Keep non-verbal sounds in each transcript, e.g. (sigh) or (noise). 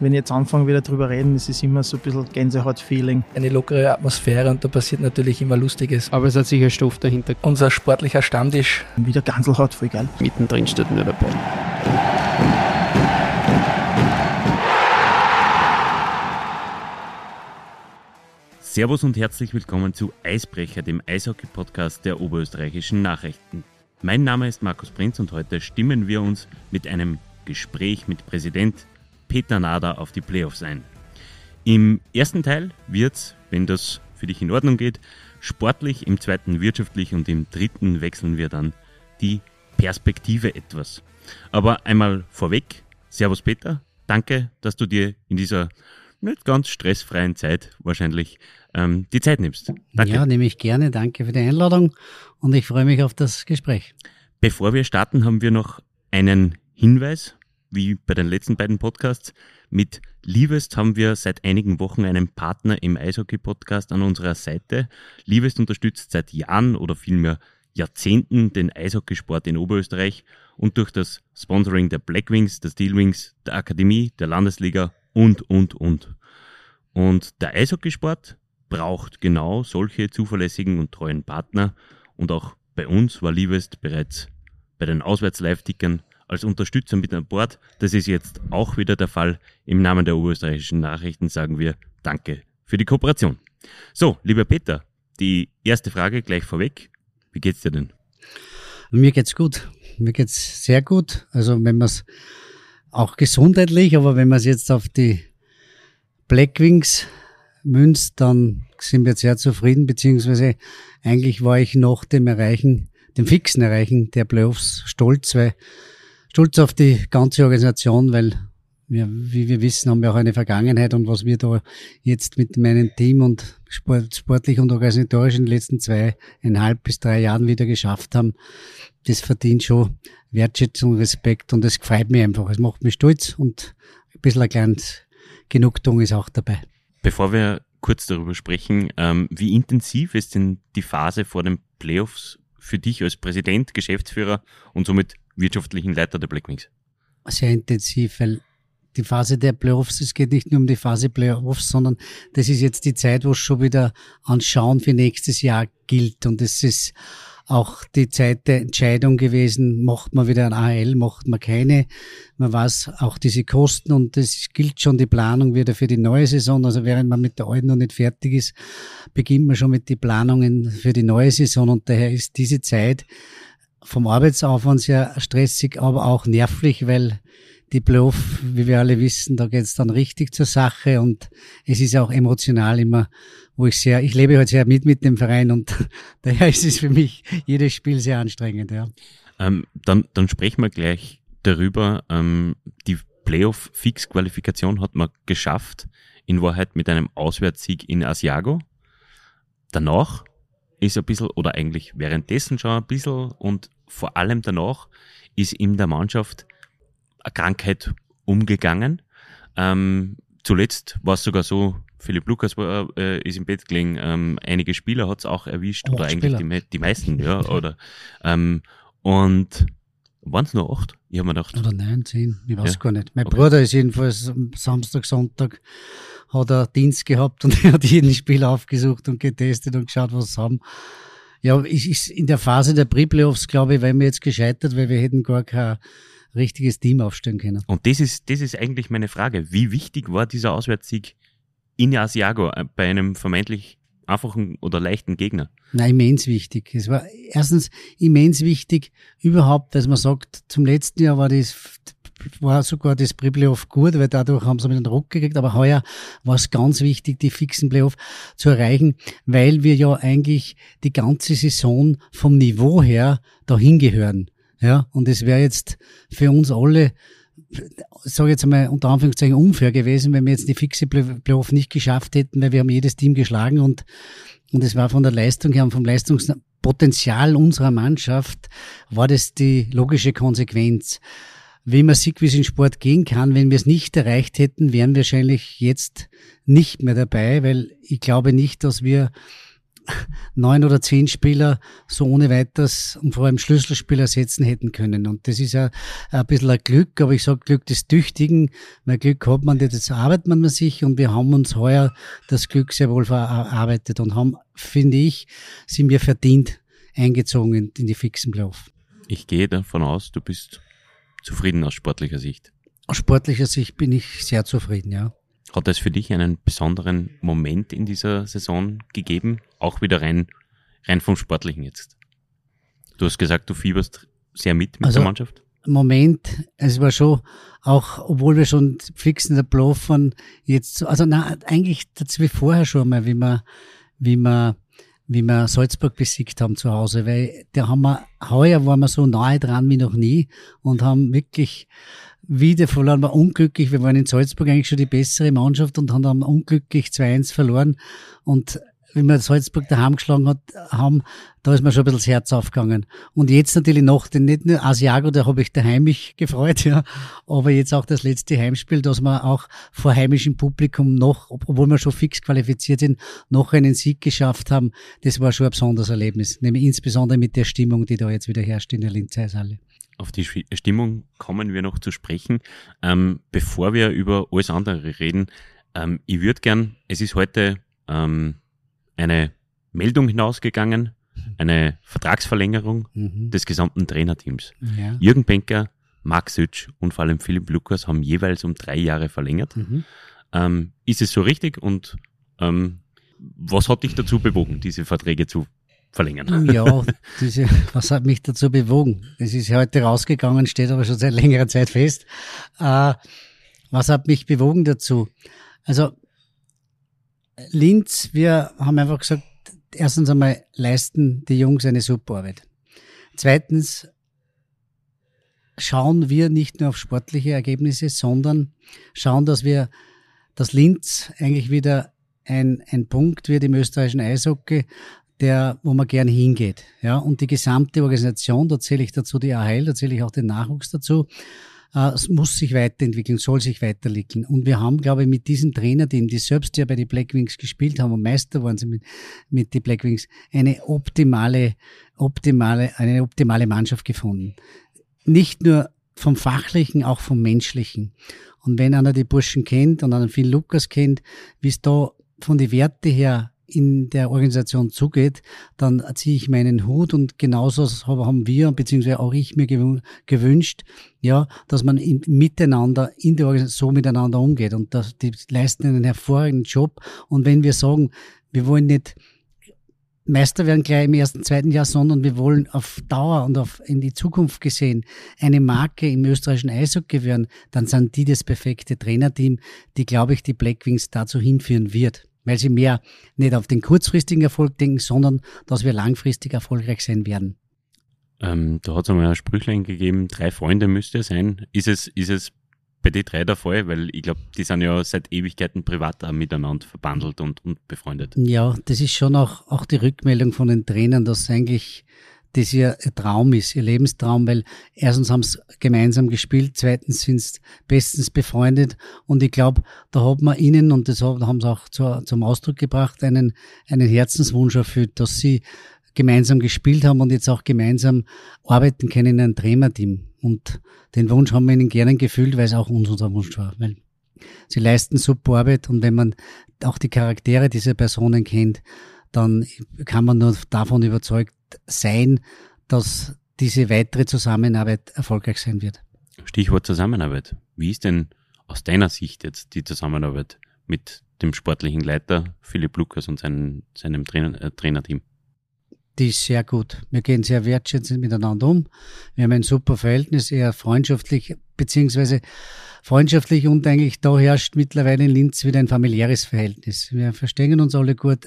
wenn ich jetzt anfange wieder drüber reden, ist es immer so ein bisschen Gänsehaut-Feeling. Eine lockere Atmosphäre und da passiert natürlich immer Lustiges. Aber es hat sicher Stoff dahinter. Unser sportlicher Stammtisch. Wieder Ganselhaut, voll geil. Mittendrin steht nur dabei. Servus und herzlich willkommen zu Eisbrecher, dem Eishockey-Podcast der oberösterreichischen Nachrichten. Mein Name ist Markus Prinz und heute stimmen wir uns mit einem Gespräch mit Präsident Peter Nader auf die Playoffs ein. Im ersten Teil wird's, wenn das für dich in Ordnung geht, sportlich, im zweiten wirtschaftlich und im dritten wechseln wir dann die Perspektive etwas. Aber einmal vorweg, Servus Peter, danke, dass du dir in dieser nicht ganz stressfreien Zeit wahrscheinlich ähm, die Zeit nimmst. Danke. Ja, nehme ich gerne. Danke für die Einladung und ich freue mich auf das Gespräch. Bevor wir starten, haben wir noch einen Hinweis wie bei den letzten beiden Podcasts. Mit Liebest haben wir seit einigen Wochen einen Partner im Eishockey-Podcast an unserer Seite. Liebest unterstützt seit Jahren oder vielmehr Jahrzehnten den Eishockeysport in Oberösterreich und durch das Sponsoring der Blackwings, der Steelwings, der Akademie, der Landesliga und, und, und. Und der Eishockeysport braucht genau solche zuverlässigen und treuen Partner und auch bei uns war Liebest bereits bei den Auswärts-Live-Tickern als Unterstützer mit an Bord. Das ist jetzt auch wieder der Fall. Im Namen der oberösterreichischen Nachrichten sagen wir Danke für die Kooperation. So, lieber Peter, die erste Frage gleich vorweg. Wie geht's dir denn? Mir geht's gut. Mir geht's sehr gut. Also wenn man es auch gesundheitlich, aber wenn man es jetzt auf die Blackwings münzt, dann sind wir sehr zufrieden, beziehungsweise eigentlich war ich nach dem Erreichen, dem fixen Erreichen der Playoffs stolz, weil stolz auf die ganze Organisation, weil wir, wie wir wissen, haben wir auch eine Vergangenheit und was wir da jetzt mit meinem Team und sport, sportlich und organisatorisch in den letzten zweieinhalb bis drei Jahren wieder geschafft haben, das verdient schon Wertschätzung, Respekt und das freut mich einfach. Es macht mich stolz und ein bisschen ein kleines Genugtuung ist auch dabei. Bevor wir kurz darüber sprechen, ähm, wie intensiv ist denn die Phase vor den Playoffs für dich als Präsident, Geschäftsführer und somit wirtschaftlichen Leiter der Blackwings? Sehr intensiv, weil die Phase der Playoffs, es geht nicht nur um die Phase Playoffs, sondern das ist jetzt die Zeit, wo es schon wieder anschauen für nächstes Jahr gilt. Und es ist auch die Zeit der Entscheidung gewesen, macht man wieder ein AHL, macht man keine. Man weiß auch diese Kosten und es gilt schon die Planung wieder für die neue Saison. Also während man mit der alten noch nicht fertig ist, beginnt man schon mit den Planungen für die neue Saison und daher ist diese Zeit vom Arbeitsaufwand sehr stressig, aber auch nervlich, weil die Playoff, wie wir alle wissen, da geht's dann richtig zur Sache und es ist auch emotional immer, wo ich sehr, ich lebe halt sehr mit mit dem Verein und (laughs) daher ist es für mich jedes Spiel sehr anstrengend. Ja. Ähm, dann, dann sprechen wir gleich darüber. Ähm, die Playoff-Fix-Qualifikation hat man geschafft, in Wahrheit mit einem Auswärtssieg in Asiago. Danach ist ein bisschen, oder eigentlich währenddessen schon ein bisschen und vor allem danach ist in der Mannschaft eine Krankheit umgegangen. Ähm, zuletzt war es sogar so, Philipp Lukas war, äh, ist im Bett gelegen, ähm, einige Spieler hat es auch erwischt, oh, oder eigentlich die, die, meisten, ja, (laughs) oder ähm, und waren es nur acht? Ich habe mir gedacht. Oder neun, zehn, ich weiß ja. gar nicht. Mein okay. Bruder ist jedenfalls am Samstag, Sonntag hat er Dienst gehabt und (laughs) er hat jeden Spiel aufgesucht und getestet und geschaut, was sie haben. Ja, ich, ich, in der Phase der Pre-Playoffs, glaube ich, wären wir jetzt gescheitert, weil wir hätten gar kein richtiges Team aufstellen können. Und das ist, das ist eigentlich meine Frage. Wie wichtig war dieser Auswärtssieg in Asiago äh, bei einem vermeintlich einfachen oder leichten Gegner? Nein, immens wichtig. Es war erstens immens wichtig überhaupt, dass man sagt, zum letzten Jahr war das war sogar das Pre-Playoff gut, weil dadurch haben sie mit den Druck gekriegt. Aber heuer war es ganz wichtig, die fixen Playoff zu erreichen, weil wir ja eigentlich die ganze Saison vom Niveau her dahin gehören. Ja, und es wäre jetzt für uns alle sage jetzt einmal unter Anführungszeichen unfair gewesen, wenn wir jetzt die fixe Playoff nicht geschafft hätten, weil wir haben jedes Team geschlagen und und es war von der Leistung her und vom Leistungspotenzial unserer Mannschaft war das die logische Konsequenz. Wie man sieht, wie es in Sport gehen kann, wenn wir es nicht erreicht hätten, wären wir wahrscheinlich jetzt nicht mehr dabei, weil ich glaube nicht, dass wir (laughs) neun oder zehn Spieler so ohne weiteres und vor allem Schlüsselspieler setzen hätten können. Und das ist ja ein bisschen ein Glück, aber ich sage Glück des Tüchtigen, weil Glück hat man, das arbeitet man sich und wir haben uns heuer das Glück sehr wohl verarbeitet und haben, finde ich, sind wir verdient eingezogen in, in die fixen Playoff. Ich gehe davon aus, du bist zufrieden aus sportlicher Sicht. Aus sportlicher Sicht bin ich sehr zufrieden, ja. Hat es für dich einen besonderen Moment in dieser Saison gegeben? Auch wieder rein, rein vom Sportlichen jetzt. Du hast gesagt, du fieberst sehr mit mit also, der Mannschaft. Moment, es war schon, auch obwohl wir schon fix in der Bluff waren, jetzt, also na, eigentlich das wie vorher schon mal, wie wir, wie wir, wie wir Salzburg besiegt haben zu Hause, weil da haben wir, heuer waren wir so nahe dran wie noch nie und haben wirklich wieder verloren, war unglücklich. Wir waren in Salzburg eigentlich schon die bessere Mannschaft und haben dann unglücklich 2-1 verloren. Und wie wir Salzburg daheim geschlagen hat, haben, da ist mir schon ein bisschen das Herz aufgegangen. Und jetzt natürlich noch, den nicht nur Asiago, da habe ich daheim mich gefreut, ja, aber jetzt auch das letzte Heimspiel, dass wir auch vor heimischem Publikum noch, obwohl wir schon fix qualifiziert sind, noch einen Sieg geschafft haben. Das war schon ein besonderes Erlebnis, nämlich insbesondere mit der Stimmung, die da jetzt wieder herrscht in der Linzeisalle. Auf die Stimmung kommen wir noch zu sprechen. Ähm, bevor wir über alles andere reden, ähm, ich würde gern, es ist heute ähm, eine Meldung hinausgegangen, eine Vertragsverlängerung mhm. des gesamten Trainerteams. Ja. Jürgen Benker, Marc Sütsch und vor allem Philipp Lukas haben jeweils um drei Jahre verlängert. Mhm. Ähm, ist es so richtig und ähm, was hat dich dazu bewogen, diese Verträge zu verlängern. Ja, (laughs) diese, was hat mich dazu bewogen? Es ist heute rausgegangen, steht aber schon seit längerer Zeit fest. Äh, was hat mich bewogen dazu? Also Linz, wir haben einfach gesagt, erstens einmal leisten die Jungs eine super Arbeit. Zweitens schauen wir nicht nur auf sportliche Ergebnisse, sondern schauen, dass wir, dass Linz eigentlich wieder ein, ein Punkt wird im österreichischen Eishockey, der, wo man gerne hingeht. Ja, und die gesamte Organisation, da zähle ich dazu die AHL, da zähle ich auch den Nachwuchs dazu, es muss sich weiterentwickeln, soll sich weiterentwickeln. Und wir haben, glaube ich, mit diesem Trainerteam, die selbst ja bei den Blackwings gespielt haben und Meister waren sie mit, mit den Blackwings, eine optimale, optimale, eine optimale Mannschaft gefunden. Nicht nur vom Fachlichen, auch vom Menschlichen. Und wenn einer die Burschen kennt und einen Phil Lukas kennt, wie es da von den Werte her in der Organisation zugeht, dann ziehe ich meinen Hut und genauso haben wir, beziehungsweise auch ich mir gewünscht, ja, dass man in, miteinander in der Organisation so miteinander umgeht. Und das, die leisten einen hervorragenden Job. Und wenn wir sagen, wir wollen nicht Meister werden gleich im ersten, zweiten Jahr, sondern wir wollen auf Dauer und auf in die Zukunft gesehen eine Marke im österreichischen Eishockey werden, dann sind die das perfekte Trainerteam, die, glaube ich, die Blackwings dazu hinführen wird weil sie mehr nicht auf den kurzfristigen Erfolg denken, sondern dass wir langfristig erfolgreich sein werden. Ähm, da hat es einmal ein Sprüchlein gegeben, drei Freunde müsste es sein. Ist es, ist es bei den drei der Fall? Weil ich glaube, die sind ja seit Ewigkeiten privat auch miteinander verbandelt und, und befreundet. Ja, das ist schon auch, auch die Rückmeldung von den Trainern, dass eigentlich das ihr Traum ist, ihr Lebenstraum, weil erstens haben sie gemeinsam gespielt, zweitens sind sie bestens befreundet und ich glaube, da hat man ihnen, und das haben sie auch zu, zum Ausdruck gebracht, einen, einen Herzenswunsch erfüllt, dass sie gemeinsam gespielt haben und jetzt auch gemeinsam arbeiten können in einem Trainerteam. Und den Wunsch haben wir ihnen gerne gefühlt, weil es auch uns unser Wunsch war. Weil sie leisten super Arbeit und wenn man auch die Charaktere dieser Personen kennt, dann kann man nur davon überzeugt sein, dass diese weitere Zusammenarbeit erfolgreich sein wird. Stichwort Zusammenarbeit. Wie ist denn aus deiner Sicht jetzt die Zusammenarbeit mit dem sportlichen Leiter Philipp Lukas und seinem, seinem Trainer, äh, Trainerteam? Die ist sehr gut. Wir gehen sehr wertschätzend miteinander um. Wir haben ein super Verhältnis, eher freundschaftlich, beziehungsweise freundschaftlich und eigentlich da herrscht mittlerweile in Linz wieder ein familiäres Verhältnis. Wir verstehen uns alle gut,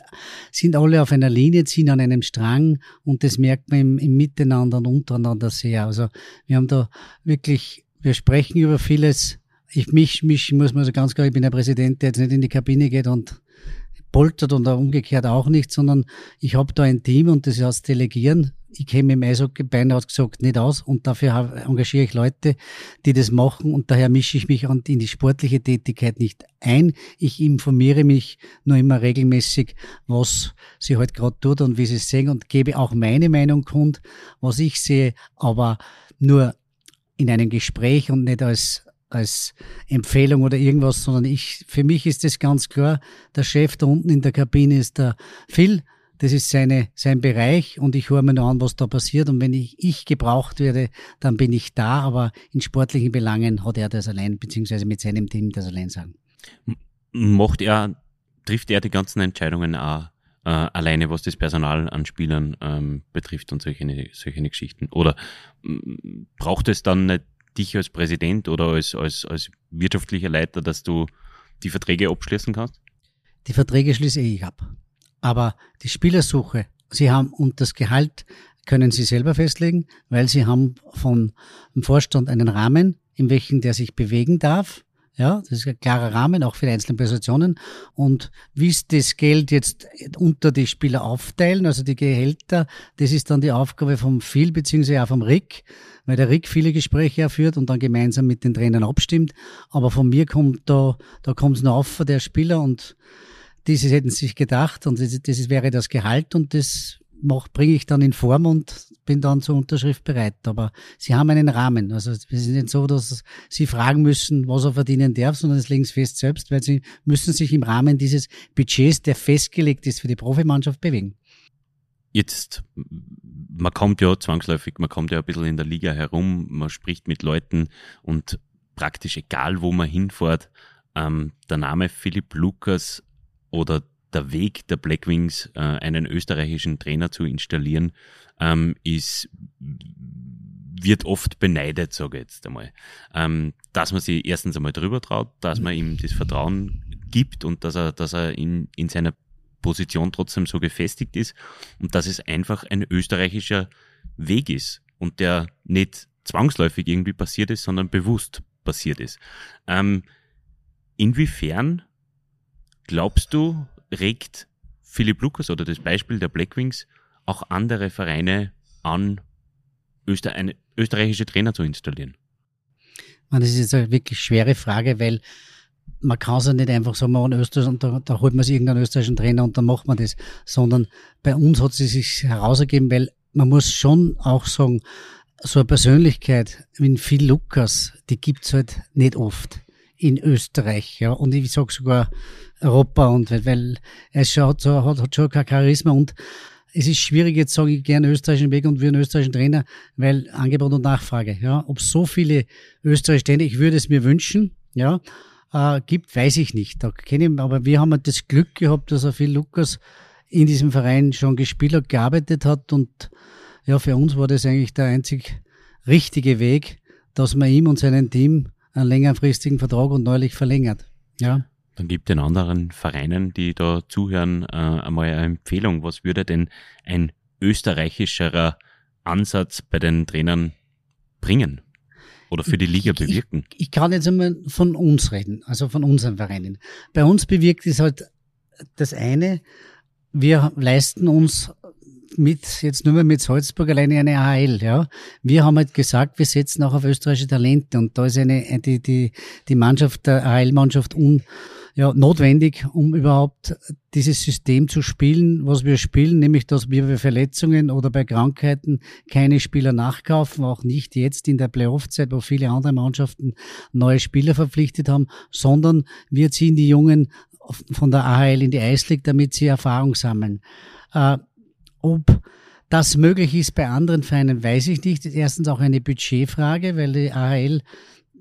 sind alle auf einer Linie, ziehen an einem Strang und das merkt man im, im Miteinander und untereinander sehr. Also wir haben da wirklich, wir sprechen über vieles. Ich mich, mich muss man so ganz klar, ich bin der Präsident, der jetzt nicht in die Kabine geht und poltert und umgekehrt auch nicht, sondern ich habe da ein Team und das heißt Delegieren. Ich kenne im Eishockey beinahe gesagt nicht aus und dafür engagiere ich Leute, die das machen und daher mische ich mich in die sportliche Tätigkeit nicht ein. Ich informiere mich nur immer regelmäßig, was sie halt gerade tut und wie sie es sehen und gebe auch meine Meinung kund, was ich sehe, aber nur in einem Gespräch und nicht als als Empfehlung oder irgendwas, sondern ich, für mich ist das ganz klar, der Chef da unten in der Kabine ist der Phil, das ist seine, sein Bereich und ich höre mir nur an, was da passiert und wenn ich, ich gebraucht werde, dann bin ich da, aber in sportlichen Belangen hat er das allein, beziehungsweise mit seinem Team das allein sagen. Macht er, trifft er die ganzen Entscheidungen auch äh, alleine, was das Personal an Spielern ähm, betrifft und solche, solche Geschichten? Oder braucht es dann nicht dich als Präsident oder als, als, als wirtschaftlicher Leiter, dass du die Verträge abschließen kannst? Die Verträge schließe ich ab. Aber die Spielersuche, sie haben und das Gehalt können sie selber festlegen, weil sie haben vom Vorstand einen Rahmen, in welchen der sich bewegen darf. Ja, das ist ein klarer Rahmen, auch für die einzelnen Positionen. Und wie es das Geld jetzt unter die Spieler aufteilen, also die Gehälter, das ist dann die Aufgabe vom Phil beziehungsweise auch vom Rick, weil der Rick viele Gespräche erführt und dann gemeinsam mit den Trainern abstimmt. Aber von mir kommt da, da kommt es noch auf der Spieler und dieses hätten sie sich gedacht und das, das wäre das Gehalt und das bringe ich dann in Form und bin dann zur Unterschrift bereit. Aber sie haben einen Rahmen. Also es ist nicht so, dass sie fragen müssen, was er verdienen darf, sondern es legen sie fest selbst, weil sie müssen sich im Rahmen dieses Budgets, der festgelegt ist für die Profimannschaft, bewegen. Jetzt, man kommt ja zwangsläufig, man kommt ja ein bisschen in der Liga herum, man spricht mit Leuten und praktisch egal, wo man hinfährt, ähm, der Name Philipp Lukas oder der Weg der Blackwings, äh, einen österreichischen Trainer zu installieren, ähm, ist, wird oft beneidet, sage ich jetzt einmal. Ähm, dass man sich erstens einmal drüber traut, dass man ihm das Vertrauen gibt und dass er, dass er in, in seiner Position trotzdem so gefestigt ist und dass es einfach ein österreichischer Weg ist und der nicht zwangsläufig irgendwie passiert ist, sondern bewusst passiert ist. Ähm, inwiefern glaubst du, regt Philipp Lukas oder das Beispiel der Blackwings auch andere Vereine an, Öster eine österreichische Trainer zu installieren? Das ist jetzt eine wirklich schwere Frage, weil man kann es ja nicht einfach sagen, man Österreich und da, da holt man sich irgendeinen österreichischen Trainer und dann macht man das, sondern bei uns hat es sich herausgegeben, weil man muss schon auch sagen, so eine Persönlichkeit wie Phil Lukas, die gibt's halt nicht oft in Österreich, ja, und ich sag sogar Europa und weil, weil er schaut so, hat, hat schon kein Charisma und es ist schwierig, jetzt sage ich gerne österreichischen Weg und wir einen österreichischen Trainer, weil Angebot und Nachfrage, ja, ob so viele österreichische Trainer, ich würde es mir wünschen, ja, äh, gibt, weiß ich nicht. Da kenne ich, aber wir haben halt das Glück gehabt, dass er viel Lukas in diesem Verein schon gespielt hat, gearbeitet hat und ja, für uns war das eigentlich der einzig richtige Weg, dass man ihm und seinem Team einen längerfristigen Vertrag und neulich verlängert. Ja. Dann gibt den anderen Vereinen, die da zuhören, äh, einmal eine Empfehlung. Was würde denn ein österreichischerer Ansatz bei den Trainern bringen? Oder für die Liga bewirken? Ich, ich, kann jetzt einmal von uns reden, also von unseren Vereinen. Bei uns bewirkt es halt das eine, wir leisten uns mit, jetzt nur mal mit Salzburg alleine eine AHL, ja. Wir haben halt gesagt, wir setzen auch auf österreichische Talente und da ist eine, die, die, die Mannschaft, der AHL-Mannschaft un, ja, notwendig, um überhaupt dieses System zu spielen, was wir spielen, nämlich dass wir bei Verletzungen oder bei Krankheiten keine Spieler nachkaufen, auch nicht jetzt in der Playoff-Zeit, wo viele andere Mannschaften neue Spieler verpflichtet haben, sondern wir ziehen die Jungen von der AHL in die Eislig, damit sie Erfahrung sammeln. Äh, ob das möglich ist bei anderen Vereinen, weiß ich nicht. Erstens auch eine Budgetfrage, weil die AHL,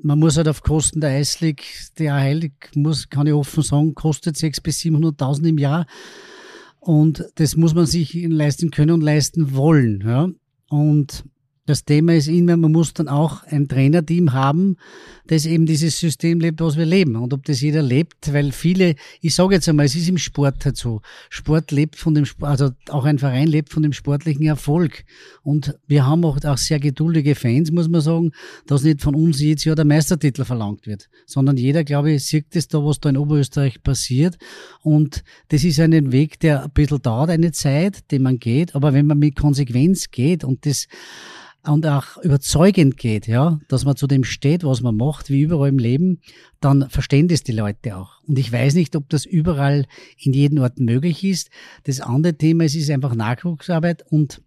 man muss halt auf Kosten der Eislig, die AHL, muss, kann ich offen sagen, kostet 600.000 bis 700.000 im Jahr. Und das muss man sich leisten können und leisten wollen. Ja. Und Das Thema ist immer, man muss dann auch ein Trainerteam haben, das eben dieses System lebt, was wir leben. Und ob das jeder lebt, weil viele, ich sage jetzt einmal, es ist im Sport halt so. Sport lebt von dem, also auch ein Verein lebt von dem sportlichen Erfolg. Und wir haben auch, auch sehr geduldige Fans, muss man sagen, dass nicht von uns jetzt ja der Meistertitel verlangt wird, sondern jeder, glaube ich, sieht es da, was da in Oberösterreich passiert. Und das ist ein Weg, der ein bisschen dauert, eine Zeit, den man geht. Aber wenn man mit Konsequenz geht und das, und auch überzeugend geht, ja, dass man zu dem steht, was man macht, wie überall im Leben, dann verstehen das die Leute auch. Und ich weiß nicht, ob das überall in jedem Ort möglich ist. Das andere Thema ist, ist einfach Nachwuchsarbeit und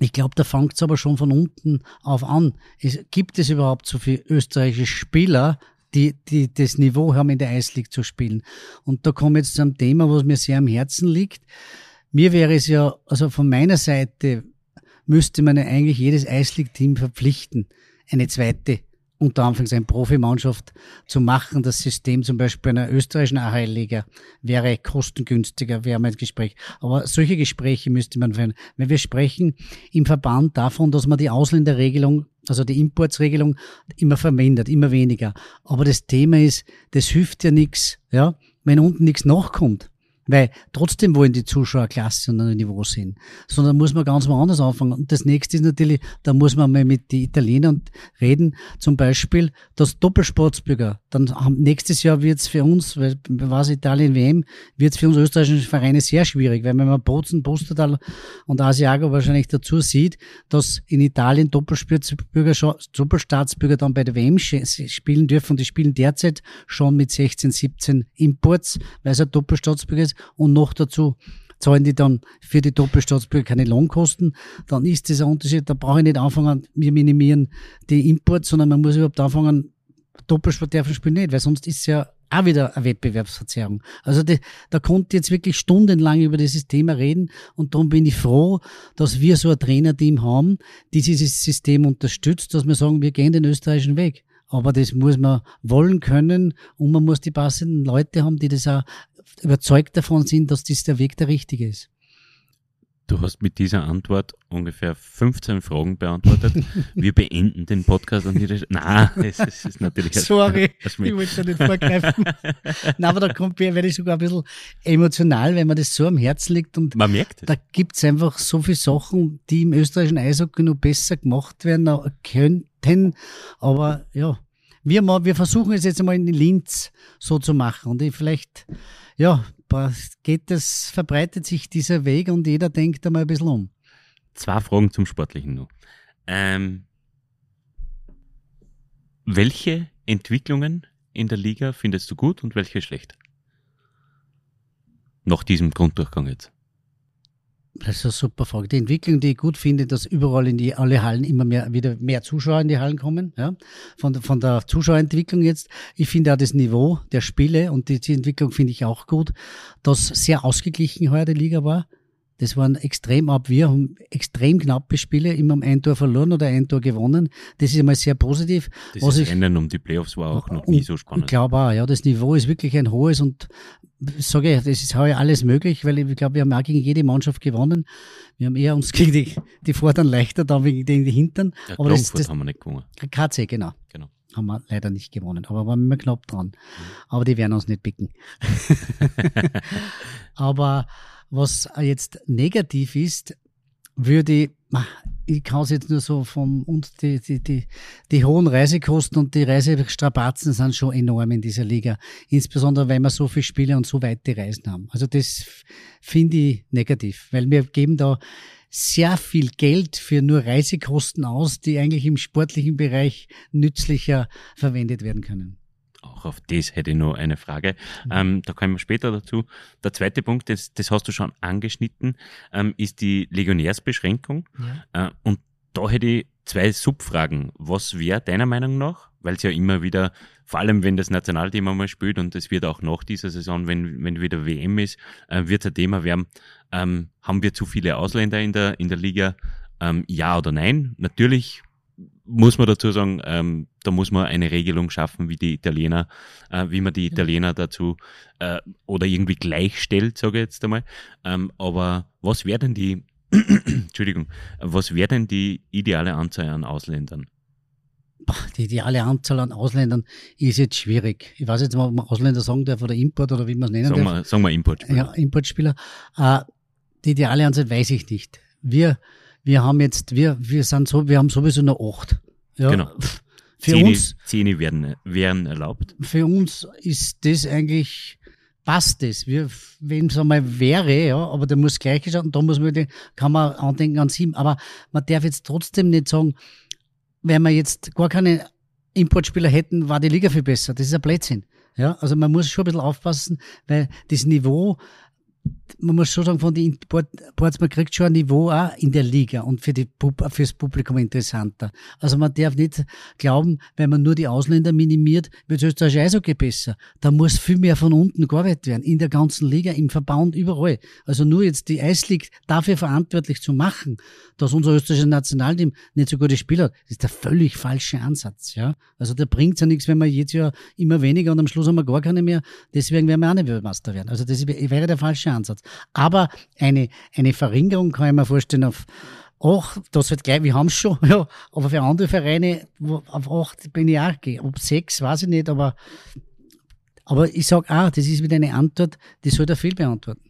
ich glaube, da fängt es aber schon von unten auf an. Es, gibt es überhaupt so viele österreichische Spieler, die, die das Niveau haben, in der Eisliga zu spielen? Und da komme ich jetzt zu einem Thema, was mir sehr am Herzen liegt. Mir wäre es ja, also von meiner Seite, müsste man ja eigentlich jedes Eisleague-Team verpflichten, eine zweite, unter Anführungszeichen Profimannschaft zu machen. Das System zum Beispiel einer österreichischen AHL-Liga wäre kostengünstiger, wäre mein Gespräch. Aber solche Gespräche müsste man führen. Wenn wir sprechen im Verband davon, dass man die Ausländerregelung also die Importsregelung immer vermindert, immer weniger. Aber das Thema ist, das hilft ja nichts, ja, wenn unten nichts nachkommt. Weil trotzdem wollen die Zuschauer Klasse und ein Niveau sehen. Sondern muss man ganz woanders anfangen. Und das nächste ist natürlich, da muss man mal mit den Italienern reden. Zum Beispiel das Doppelsportsbürger. Dann nächstes Jahr wird es für uns, weil was Italien WM, wird es für uns österreichische Vereine sehr schwierig. Weil wenn man Bozen, Postertal und Asiago wahrscheinlich dazu sieht, dass in Italien Doppelsportsbürger, Doppelstaatsbürger dann bei der WM spielen dürfen. Und die spielen derzeit schon mit 16, 17 Imports, weil es ein Doppelstaatsbürger ist und noch dazu zahlen die dann für die Doppelstaatsbürger keine Lohnkosten, dann ist dieser Unterschied, da brauche ich nicht anfangen, wir minimieren die Imports, sondern man muss überhaupt anfangen, Doppelsport darf spielen nicht, weil sonst ist es ja auch wieder eine Wettbewerbsverzerrung. Also die, da konnte jetzt wirklich stundenlang über dieses Thema reden und darum bin ich froh, dass wir so ein Trainerteam haben, die dieses System unterstützt, dass wir sagen, wir gehen den österreichischen Weg. Aber das muss man wollen können und man muss die passenden Leute haben, die das auch überzeugt davon sind, dass das der Weg der richtige ist. Du hast mit dieser Antwort ungefähr 15 Fragen beantwortet. (laughs) Wir beenden den Podcast an dieser Nein, es, es ist natürlich. Sorry, ich wollte da nicht vorgreifen. Nein, aber da kommt, werde ich sogar ein bisschen emotional, wenn man das so am Herzen liegt. Und man merkt es. Da gibt es einfach so viele Sachen, die im österreichischen Eishockey noch besser gemacht werden könnten. Aber ja, wir, wir versuchen es jetzt einmal in Linz so zu machen. Und ich vielleicht ja, geht das, verbreitet sich dieser Weg und jeder denkt einmal ein bisschen um. Zwei Fragen zum Sportlichen noch. Ähm, welche Entwicklungen in der Liga findest du gut und welche schlecht? Nach diesem Grunddurchgang jetzt. Das ist eine super Frage. Die Entwicklung, die ich gut finde, dass überall in die alle Hallen immer mehr wieder mehr Zuschauer in die Hallen kommen. Ja? Von, von der Zuschauerentwicklung jetzt. Ich finde auch das Niveau der Spiele und die, die Entwicklung finde ich auch gut, dass sehr ausgeglichen heuer die Liga war. Das waren extrem ab. Wir haben extrem knappe Spiele, immer um ein Tor verloren oder ein Tor gewonnen. Das ist einmal sehr positiv. Das Was Rennen um die Playoffs war auch noch nie so spannend. Ich glaube auch, ja, das Niveau ist wirklich ein hohes und sage ich, das ist heuer alles möglich, weil ich glaube, wir haben auch gegen jede Mannschaft gewonnen. Wir haben eher uns (laughs) gegen die, die Vorderen leichter da wegen den Hintern. Ja, aber das, das haben wir nicht gewonnen. KC, genau. Genau haben wir leider nicht gewonnen, aber waren immer knapp dran. Mhm. Aber die werden uns nicht picken. (laughs) (laughs) aber was jetzt negativ ist, würde ich, ich kann es jetzt nur so vom, und die, die, die, die hohen Reisekosten und die Reisestrapazen sind schon enorm in dieser Liga. Insbesondere, weil wir so viele Spiele und so weite Reisen haben. Also das finde ich negativ, weil wir geben da sehr viel Geld für nur Reisekosten aus, die eigentlich im sportlichen Bereich nützlicher verwendet werden können auch auf das hätte ich noch eine Frage. Mhm. Ähm, da kommen wir später dazu. Der zweite Punkt, das, das hast du schon angeschnitten, ähm, ist die Legionärsbeschränkung. Ja. Äh, und da hätte ich zwei Subfragen. Was wäre deiner Meinung nach, weil es ja immer wieder, vor allem wenn das Nationalteam mal spielt und es wird auch nach dieser Saison, wenn, wenn wieder WM ist, äh, wird ein Thema werden, ähm, haben wir zu viele Ausländer in der, in der Liga? Ähm, ja oder nein? Natürlich muss man dazu sagen, ähm, da muss man eine Regelung schaffen, wie die Italiener, äh, wie man die Italiener dazu äh, oder irgendwie gleichstellt, sage ich jetzt einmal. Ähm, aber was wäre denn die (clears throat) Entschuldigung, was wäre denn die ideale Anzahl an Ausländern? Die ideale Anzahl an Ausländern ist jetzt schwierig. Ich weiß jetzt mal, ob man Ausländer sagen darf oder Import oder wie man es nennen Sagen darf. wir, sagen wir Importspieler. Ja, Importspieler. Äh, die ideale Anzahl weiß ich nicht. Wir, wir haben jetzt, wir, wir sind so, wir haben sowieso noch acht. Ja, Genau. Für Zehn, uns, zehn werden, wären erlaubt. für uns ist das eigentlich, passt das. Wir, wenn es einmal wäre, ja, aber da muss gleich geschaut, und da muss man, kann man andenken an sieben, aber man darf jetzt trotzdem nicht sagen, wenn wir jetzt gar keine Importspieler hätten, war die Liga viel besser. Das ist ein Blödsinn. Ja, also man muss schon ein bisschen aufpassen, weil das Niveau, man muss schon sagen, von den Imports, man kriegt schon ein Niveau auch in der Liga und für die, fürs Publikum interessanter. Also man darf nicht glauben, wenn man nur die Ausländer minimiert, wird Österreich Eishockey besser. Da muss viel mehr von unten gearbeitet werden, in der ganzen Liga, im Verband, überall. Also nur jetzt die Eisleague dafür verantwortlich zu machen, dass unser österreichisches Nationalteam nicht so gute Spieler hat, ist der völlig falsche Ansatz. Ja? Also da bringt's ja nichts, wenn wir jetzt ja immer weniger und am Schluss haben wir gar keine mehr. Deswegen werden wir auch nicht Weltmeister werden. Also das wäre der falsche Ansatz. Aber eine, eine Verringerung kann ich mir vorstellen auf acht, das wird gleich, wir haben es schon, (laughs) ja, aber für andere Vereine, auf acht bin ich auch gehen. Ob sechs, weiß ich nicht, aber, aber ich sag auch, das ist wieder eine Antwort, die soll der viel beantworten.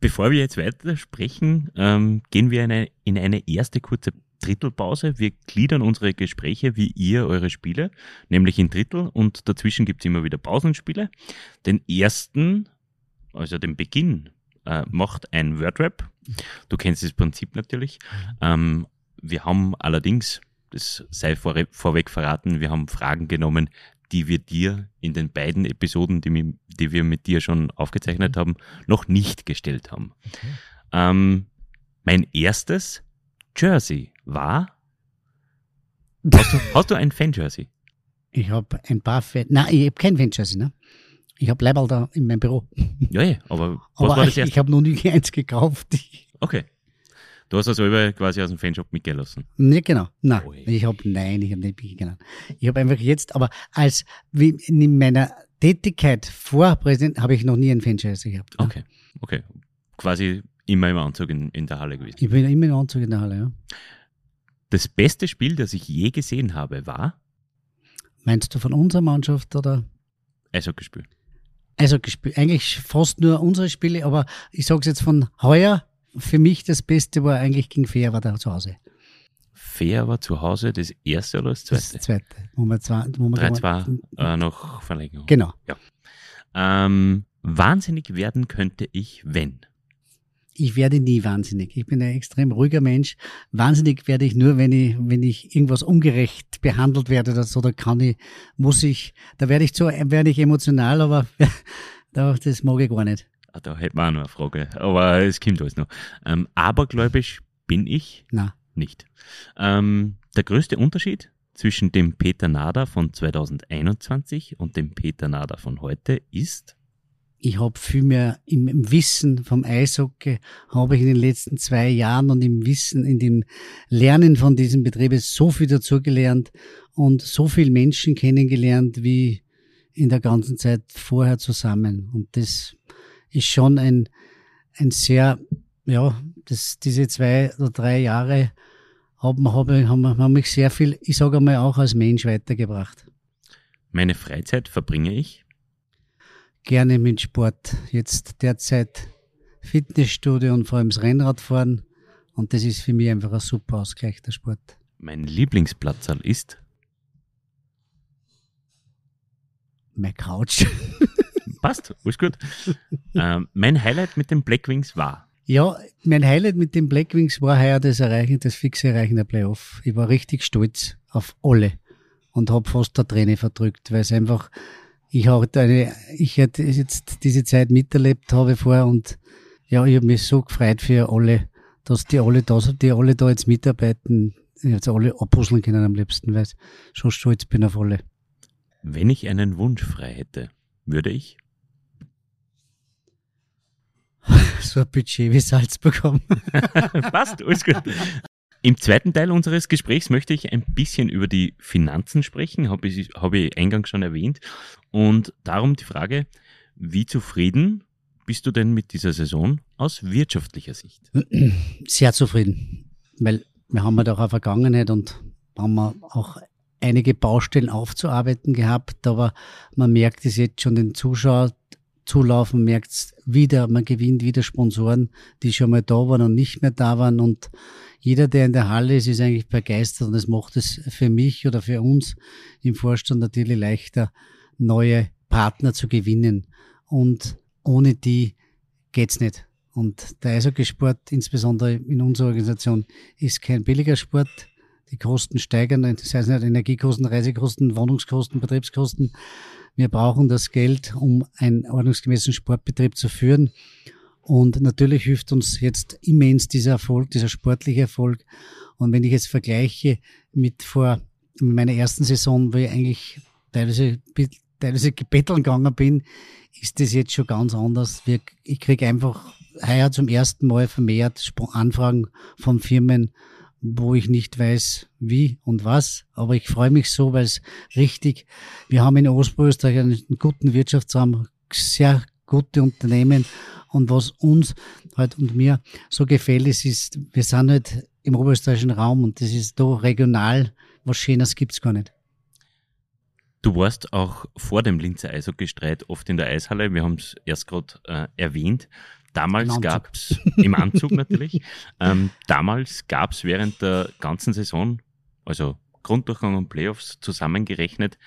Bevor wir jetzt weiter sprechen, ähm, gehen wir eine, in eine erste kurze Drittelpause. Wir gliedern unsere Gespräche wie ihr eure Spiele, nämlich in Drittel und dazwischen gibt's immer wieder Pausenspiele. Den ersten, also den Beginn, äh, macht ein Wordrap. Du kennst das Prinzip natürlich. Ähm, wir haben allerdings, das sei vor, vorweg verraten, wir haben Fragen genommen, die wir dir in den beiden Episoden, die, mi- die wir mit dir schon aufgezeichnet haben, noch nicht gestellt haben. Ähm, mein erstes Jersey war. Hast du, (laughs) hast du ein Fan-Jersey? Ich habe ein paar Fan, nein, ich habe kein Ventures, ne? Ich habe Leiberl da in meinem Büro. Ja, ja, aber was Aber war das ich, erste? ich habe noch nie (laughs) eins gekauft. Okay. Du hast das selber quasi aus dem Fanshop mitgelassen. nicht genau. Nein, Ui. ich habe nein, ich habe nicht mitgenommen. Ich habe einfach jetzt, aber als wie in meiner Tätigkeit vor Präsident habe ich noch nie ein Franchise gehabt. ne? Okay, okay. Quasi immer im Anzug in, in der Halle gewesen. Ich bin immer im Anzug in der Halle, ja. Das beste Spiel, das ich je gesehen habe, war Meinst du von unserer Mannschaft oder? Eishockeyspiel. Also eigentlich fast nur unsere Spiele, aber ich sage es jetzt von heuer. Für mich das Beste war eigentlich gegen Fair, war da zu Hause. Fair war zu Hause das erste oder das Das zweite? zweite. Wo wir zwei, wo wir 3-2 äh, noch Verlängerung. Genau. Ähm, wahnsinnig werden könnte ich, wenn. Ich werde nie wahnsinnig. Ich bin ein extrem ruhiger Mensch. Wahnsinnig werde ich nur, wenn ich, wenn ich irgendwas ungerecht behandelt werde oder so, da kann ich, muss ich, da werde ich zu, werde ich emotional, aber (laughs) da, das mag ich gar nicht. Ah, Da hätten wir auch noch eine Frage, aber es kommt alles noch. Ähm, abergläubisch bin ich Na, nicht. Ähm, der größte Unterschied zwischen dem Peter Nader von 2021 und dem Peter Nader von heute ist, ich habe viel mehr im, Wissen vom Eishockey, habe ich in den letzten zwei Jahren und im Wissen, in dem Lernen von diesem Betrieb so viel dazugelernt und so viele Menschen kennengelernt wie in der ganzen Zeit vorher zusammen. Und das ist schon ein, ein sehr, ja, das, diese zwei oder drei Jahre haben, haben, haben, haben mich sehr viel, ich sage einmal auch als Mensch weitergebracht. meine Freizeit verbringe ich gerne mit Sport. Jetzt derzeit Fitnessstudio und vor allem das Rennradfahren. Und das ist für mich einfach ein super Ausgleich, der Sport. Mein Lieblingsplatzerl ist Meine Couch. (laughs) Passt, alles gut. ähm, mein Highlight mit den Blackwings war. Ja, mein Highlight mit den Blackwings war heuer das Erreichen, das fixe Erreichen der Playoff. Ich war richtig stolz auf alle und habe fast der Träne verdrückt, weil es einfach, ich hatte eine, ich hätte jetzt diese Zeit miterlebt habe vorher und ja, ich habe mich so gefreut für alle, dass die alle da sind, die alle da jetzt mitarbeiten. Hätte alle abpuzzeln können am liebsten, weil ich schon stolz bin auf alle. Wenn ich einen Wunsch frei hätte, würde ich (laughs) So ein Budget wie Salzburg haben. (laughs) Passt, alles gut. Im zweiten Teil unseres Gesprächs möchte ich ein bisschen über die Finanzen sprechen, habe ich, habe ich eingangs schon erwähnt. Und darum die Frage, wie zufrieden bist du denn mit dieser Saison aus wirtschaftlicher Sicht? Sehr zufrieden, weil wir haben ja doch eine Vergangenheit und haben wir auch einige Baustellen aufzuarbeiten gehabt, aber man merkt es jetzt schon den Zuschauer zulaufen, merkt es wieder, man gewinnt wieder Sponsoren, die schon mal da waren und nicht mehr da waren und jeder, der in der Halle ist, ist eigentlich begeistert und es macht es für mich oder für uns im Vorstand natürlich leichter, neue Partner zu gewinnen und ohne die geht's nicht. Und der Eishockeysport, insbesondere in unserer Organisation, ist kein billiger Sport. Die Kosten steigern, das heißt nicht Energiekosten, Reisekosten, Wohnungskosten, Betriebskosten. Wir brauchen das Geld, um einen ordnungsgemäßen Sportbetrieb zu führen. Und natürlich hilft uns jetzt immens dieser Erfolg, dieser sportliche Erfolg. Und wenn ich jetzt vergleiche mit vor meiner ersten Saison, wo ich eigentlich teilweise, teilweise gebetteln gegangen bin, ist das jetzt schon ganz anders. Ich kriege einfach heuer zum ersten Mal vermehrt Anfragen von Firmen, wo ich nicht weiß, wie und was. Aber ich freue mich so, weil es richtig, wir haben in Oberösterreich einen guten Wirtschaftsraum, sehr gute Unternehmen. Und was uns halt und mir so gefällt, ist, ist, wir sind halt im oberösterreichischen Raum und das ist da regional, was Schönes gibt's gar nicht. Du warst auch vor dem Linzer Eishockeystreit oft in der Eishalle. Wir haben es erst gerade äh, erwähnt. Damals gab es, (laughs) im Anzug natürlich, ähm, damals gab es während der ganzen Saison, also Grunddurchgang und Playoffs zusammengerechnet,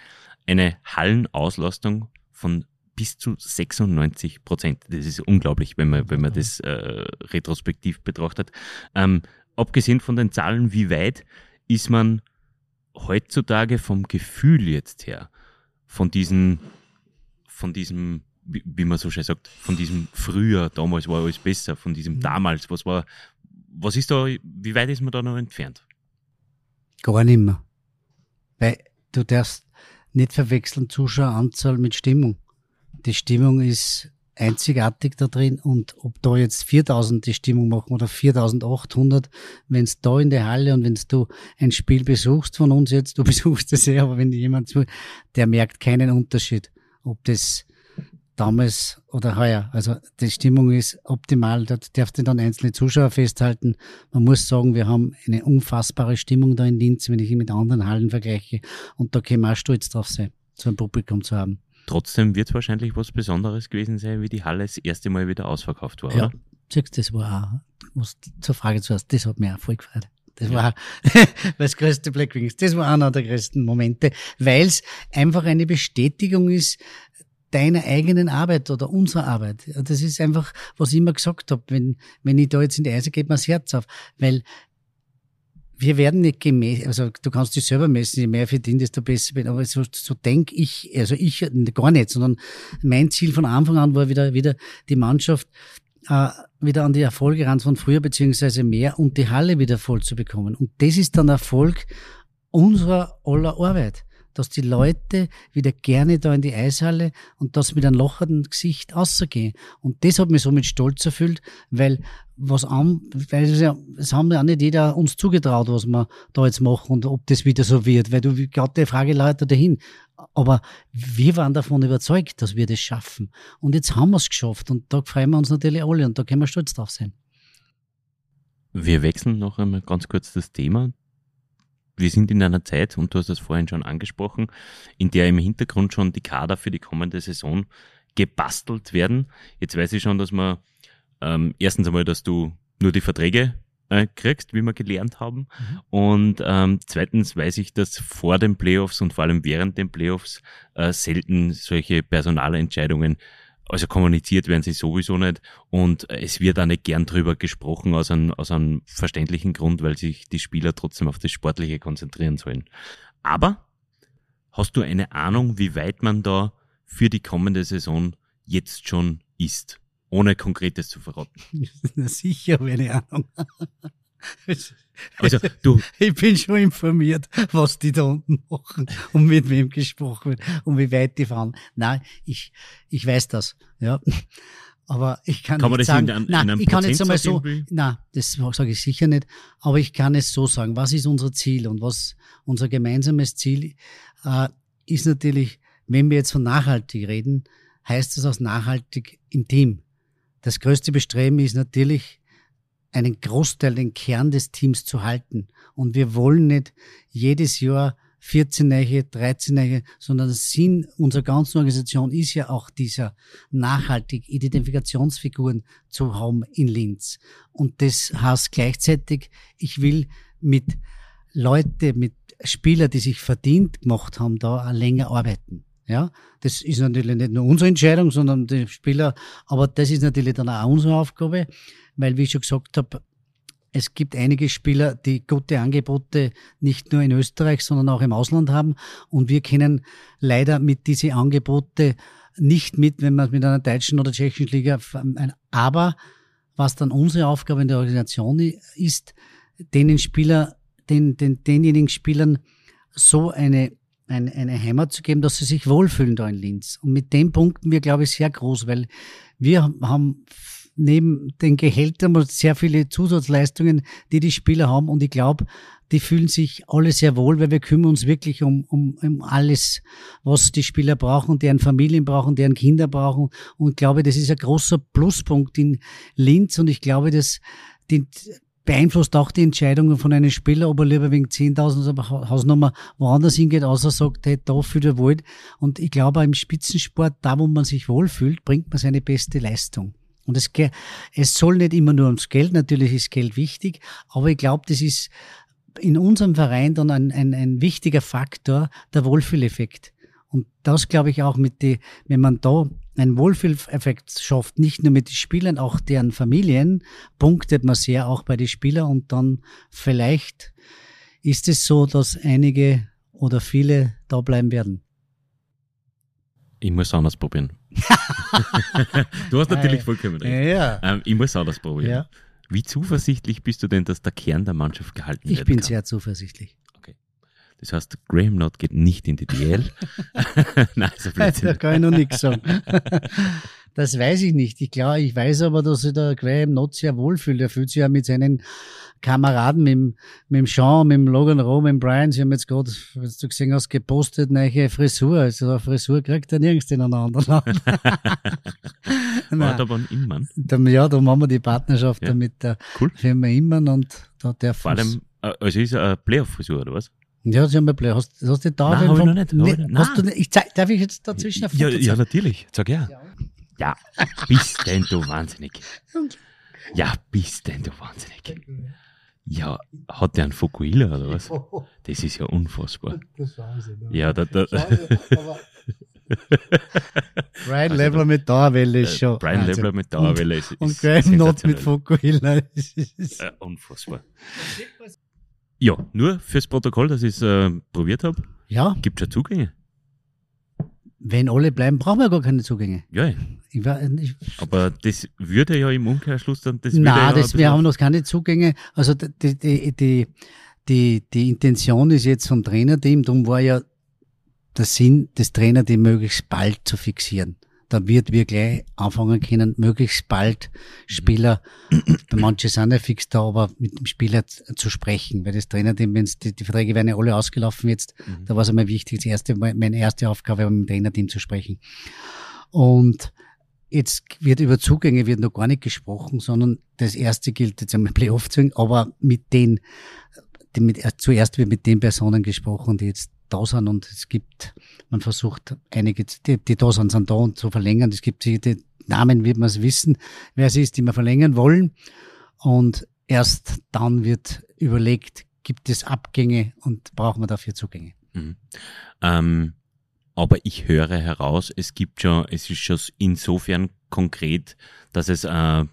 eine Hallenauslastung von bis zu 96 Prozent. Das ist unglaublich, wenn man, wenn man das äh, retrospektiv betrachtet. Ähm, abgesehen von den Zahlen, wie weit ist man heutzutage vom Gefühl jetzt her, von diesen, von diesem wie, man so schön sagt, von diesem früher, damals war alles besser, von diesem mhm. damals, was war, was ist da, wie weit ist man da noch entfernt? Gar nicht mehr. Weil du darfst nicht verwechseln Zuschaueranzahl mit Stimmung. Die Stimmung ist einzigartig da drin und ob da jetzt 4000 die Stimmung machen oder 4800, wenn es da in der Halle und wenn du ein Spiel besuchst von uns jetzt, du (laughs) besuchst es ja, aber wenn jemand zu, der merkt keinen Unterschied, ob das damals oder heuer. Also die Stimmung ist optimal. Da darf ich dann einzelne Zuschauer festhalten. Man muss sagen, wir haben eine unfassbare Stimmung da in Linz, wenn ich ihn mit anderen Hallen vergleiche. Und da können wir auch stolz drauf sein, so ein Publikum zu haben. Trotzdem wird es wahrscheinlich was Besonderes gewesen sein, wie die Halle das erste Mal wieder ausverkauft war, ja. oder? Siehst, das war auch, was zur Frage zuerst, das hat mich auch voll gefreut. Das war (laughs) das größte Black Wings. Das war einer der größten Momente, weil es einfach eine Bestätigung ist, deiner eigenen Arbeit oder unserer Arbeit. Das ist einfach, was ich immer gesagt habe, wenn, wenn ich da jetzt in die Eise geht mir das Herz auf, weil wir werden nicht gemessen, also du kannst dich selber messen, je mehr verdienst, desto besser bin, aber so, so denke ich, also ich gar nicht, sondern mein Ziel von Anfang an war wieder, wieder die Mannschaft äh, wieder an die Erfolge ran von früher, beziehungsweise mehr und die Halle wieder voll zu bekommen. Und das ist dann Erfolg unserer aller Arbeit dass die Leute wieder gerne da in die Eishalle und das mit einem lochernden Gesicht auszugehen. Und das hat mich so mit Stolz erfüllt, weil was an, weil es, ja, es haben ja auch nicht jeder uns zugetraut, was wir da jetzt machen und ob das wieder so wird, weil du gerade die Frage lautet dahin. Aber wir waren davon überzeugt, dass wir das schaffen. Und jetzt haben wir es geschafft und da freuen wir uns natürlich alle und da können wir stolz drauf sein. Wir wechseln noch einmal ganz kurz das Thema wir sind in einer Zeit, und du hast das vorhin schon angesprochen, in der im Hintergrund schon die Kader für die kommende Saison gebastelt werden. Jetzt weiß ich schon, dass man ähm, erstens einmal, dass du nur die Verträge äh, kriegst, wie wir gelernt haben. Mhm. Und ähm, zweitens weiß ich, dass vor den Playoffs und vor allem während den Playoffs äh, selten solche Personalentscheidungen also kommuniziert werden sie sowieso nicht und es wird auch nicht gern drüber gesprochen aus einem, aus einem verständlichen Grund, weil sich die Spieler trotzdem auf das Sportliche konzentrieren sollen. Aber hast du eine Ahnung, wie weit man da für die kommende Saison jetzt schon ist, ohne Konkretes zu verraten? (laughs) Na sicher habe ich eine Ahnung. Also du. (laughs) Ich bin schon informiert, was die da unten machen und mit wem gesprochen wird und wie weit die fahren. Nein, ich, ich weiß das, ja. Aber ich kann, kann nicht sagen, in, nein, ich kann jetzt einmal so, nein, das sage ich sicher nicht, aber ich kann es so sagen, was ist unser Ziel und was unser gemeinsames Ziel äh, ist natürlich, wenn wir jetzt von nachhaltig reden, heißt das auch nachhaltig im Team. Das größte Bestreben ist natürlich, einen Großteil, den Kern des Teams zu halten. Und wir wollen nicht jedes Jahr 14 neue, 13 neue, sondern der Sinn unserer ganzen Organisation ist ja auch dieser nachhaltig Identifikationsfiguren zu haben in Linz. Und das heißt gleichzeitig, ich will mit Leute, mit Spieler, die sich verdient gemacht haben, da auch länger arbeiten. Ja, das ist natürlich nicht nur unsere Entscheidung, sondern die Spieler, aber das ist natürlich dann auch unsere Aufgabe, weil, wie ich schon gesagt habe, es gibt einige Spieler, die gute Angebote nicht nur in Österreich, sondern auch im Ausland haben. Und wir können leider mit diesen Angebote nicht mit, wenn man es mit einer deutschen oder tschechischen Liga, aber was dann unsere Aufgabe in der Organisation ist, denen Spieler, den, den, denjenigen Spielern so eine, eine, eine Heimat zu geben, dass sie sich wohlfühlen da in Linz. Und mit dem punkten wir, glaube ich, sehr groß, weil wir haben neben den Gehältern sehr viele Zusatzleistungen, die die Spieler haben. Und ich glaube, die fühlen sich alle sehr wohl, weil wir kümmern uns wirklich um, um, um alles, was die Spieler brauchen, deren Familien brauchen, deren Kinder brauchen. Und ich glaube, das ist ein großer Pluspunkt in Linz. Und ich glaube, dass die, beeinflusst auch die Entscheidungen von einem Spieler, ob er lieber wegen 10.000 Hausnummer woanders hingeht, außer sagt, hey, da fühlt er wohl. Und ich glaube, im Spitzensport, da wo man sich wohlfühlt, bringt man seine beste Leistung. Und es, es soll nicht immer nur ums Geld, natürlich ist Geld wichtig, aber ich glaube, das ist in unserem Verein dann ein, ein, ein wichtiger Faktor, der Wohlfühleffekt. Und das glaube ich auch mit die, wenn man da einen Wohlfühleffekt schafft, nicht nur mit den Spielern, auch deren Familien, punktet man sehr auch bei den Spielern und dann vielleicht ist es so, dass einige oder viele da bleiben werden. Ich muss anders probieren. (laughs) du hast natürlich vollkommen recht. Ja. Ähm, ich muss anders probieren. Ja. Wie zuversichtlich bist du denn, dass der Kern der Mannschaft gehalten wird? Ich bin kann? sehr zuversichtlich. Das heißt, Graham Knott geht nicht in die DL. (laughs) (laughs) Nein, so Da kann ich noch nichts sagen. (laughs) Das weiß ich nicht. Ich glaube, ich weiß aber, dass sich der Graham Knott sehr wohlfühlt. Er fühlt sich ja mit seinen Kameraden, mit dem, mit dem Sean, mit dem Logan Rowe, mit dem Brian, sie haben jetzt gerade, wenn du gesehen hast, gepostet, neue Frisur. Also eine Frisur kriegt er nirgends in einem anderen Land. Da von Immann? Ja, da machen wir die Partnerschaft ja. mit der cool. Firma Immann und da darf Vor allem, äh, also ist eine Playoff-Frisur, oder was? Ja, sie haben ein Playoff. Hast, hast du da Nein, hab ich noch nicht. nicht, nicht hast du, ich zeig, darf ich jetzt dazwischen ein ja, ja, natürlich. Sag ja. ja. Ja, bist denn du wahnsinnig. Ja, bist denn du wahnsinnig. Ja, hat der einen Fukuhila oder was? Das ist ja unfassbar. Das Wahnsinn. Ja, da, da. Brian also Lebler mit Dauerwelle ist schon. Brian Wahnsinn. Lebler mit Dauerwelle ist. Und, und Graham Not mit Fukuhila. (laughs) Äh, unfassbar. Ja, nur fürs Protokoll, dass ich es äh, probiert habe. Ja. Gibt schon Zugänge. Wenn alle bleiben, brauchen wir gar keine Zugänge. Ja. Ich war, ich, aber das würde ja im Umkehrschluss dann das Nein, ja das, wir haben noch keine Zugänge. Also die, die, die, die, die Intention ist jetzt vom Trainerteam, darum war ja der Sinn des Trainerteams möglichst bald zu fixieren da wird wir gleich anfangen können, möglichst bald Spieler, manche sind ja fix da, aber mit dem Spieler zu sprechen, weil das Trainerteam, wenn die, die Verträge werden ja alle ausgelaufen jetzt, mhm. da war es einmal wichtig, das erste, meine erste Aufgabe war, mit dem Trainerteam zu sprechen. Und jetzt wird über Zugänge wird noch gar nicht gesprochen, sondern das erste gilt jetzt einmal (laughs) Playoff zu aber mit den, mit, zuerst wird mit den Personen gesprochen, die jetzt da sind und es gibt, man versucht einige, die, die da sind, sind da und zu verlängern. Es gibt die Namen, wird man es wissen, wer es ist, die wir verlängern wollen. Und erst dann wird überlegt, gibt es Abgänge und brauchen wir dafür Zugänge. Mhm. Ähm, aber ich höre heraus, es gibt schon, es ist schon insofern konkret, dass es, äh,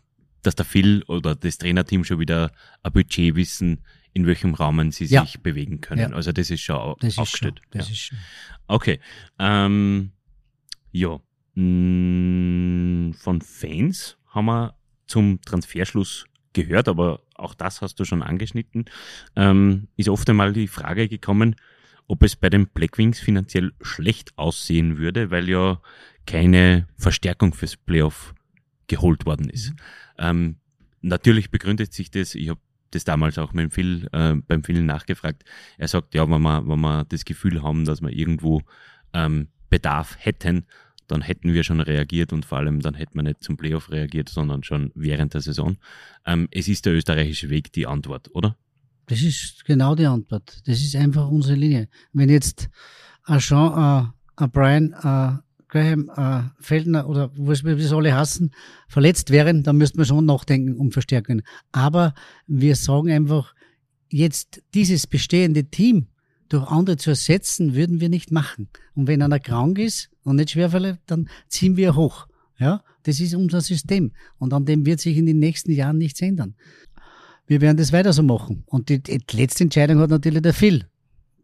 dass der Phil oder das Trainerteam schon wieder ein Budget wissen, in welchem Rahmen sie ja. sich bewegen können. Ja. Also das ist schon das aufgestellt. Ist schon, das ja. ist schon. Okay. Ähm, ja. Mm, von Fans haben wir zum Transferschluss gehört, aber auch das hast du schon angeschnitten. Ähm, ist oft einmal die Frage gekommen, ob es bei den Blackwings finanziell schlecht aussehen würde, weil ja keine Verstärkung fürs Playoff geholt worden ist. Mhm. Ähm, natürlich begründet sich das, ich habe das damals auch mit Phil, äh, beim Phil nachgefragt. Er sagt, ja, wenn wir, wenn wir das Gefühl haben, dass wir irgendwo ähm, Bedarf hätten, dann hätten wir schon reagiert und vor allem dann hätten wir nicht zum Playoff reagiert, sondern schon während der Saison. Ähm, es ist der österreichische Weg die Antwort, oder? Das ist genau die Antwort. Das ist einfach unsere Linie. Wenn jetzt ein Jean, äh, ein Brian, äh, Graham, äh, Feldner oder was wir es alle hassen, verletzt wären, dann müssten wir schon nachdenken um Verstärkungen. Aber wir sagen einfach, jetzt dieses bestehende Team durch andere zu ersetzen, würden wir nicht machen. Und wenn einer krank ist und nicht schwerfällig, dann ziehen wir hoch. Ja, das ist unser System. Und an dem wird sich in den nächsten Jahren nichts ändern. Wir werden das weiter so machen. Und die, die letzte Entscheidung hat natürlich der Phil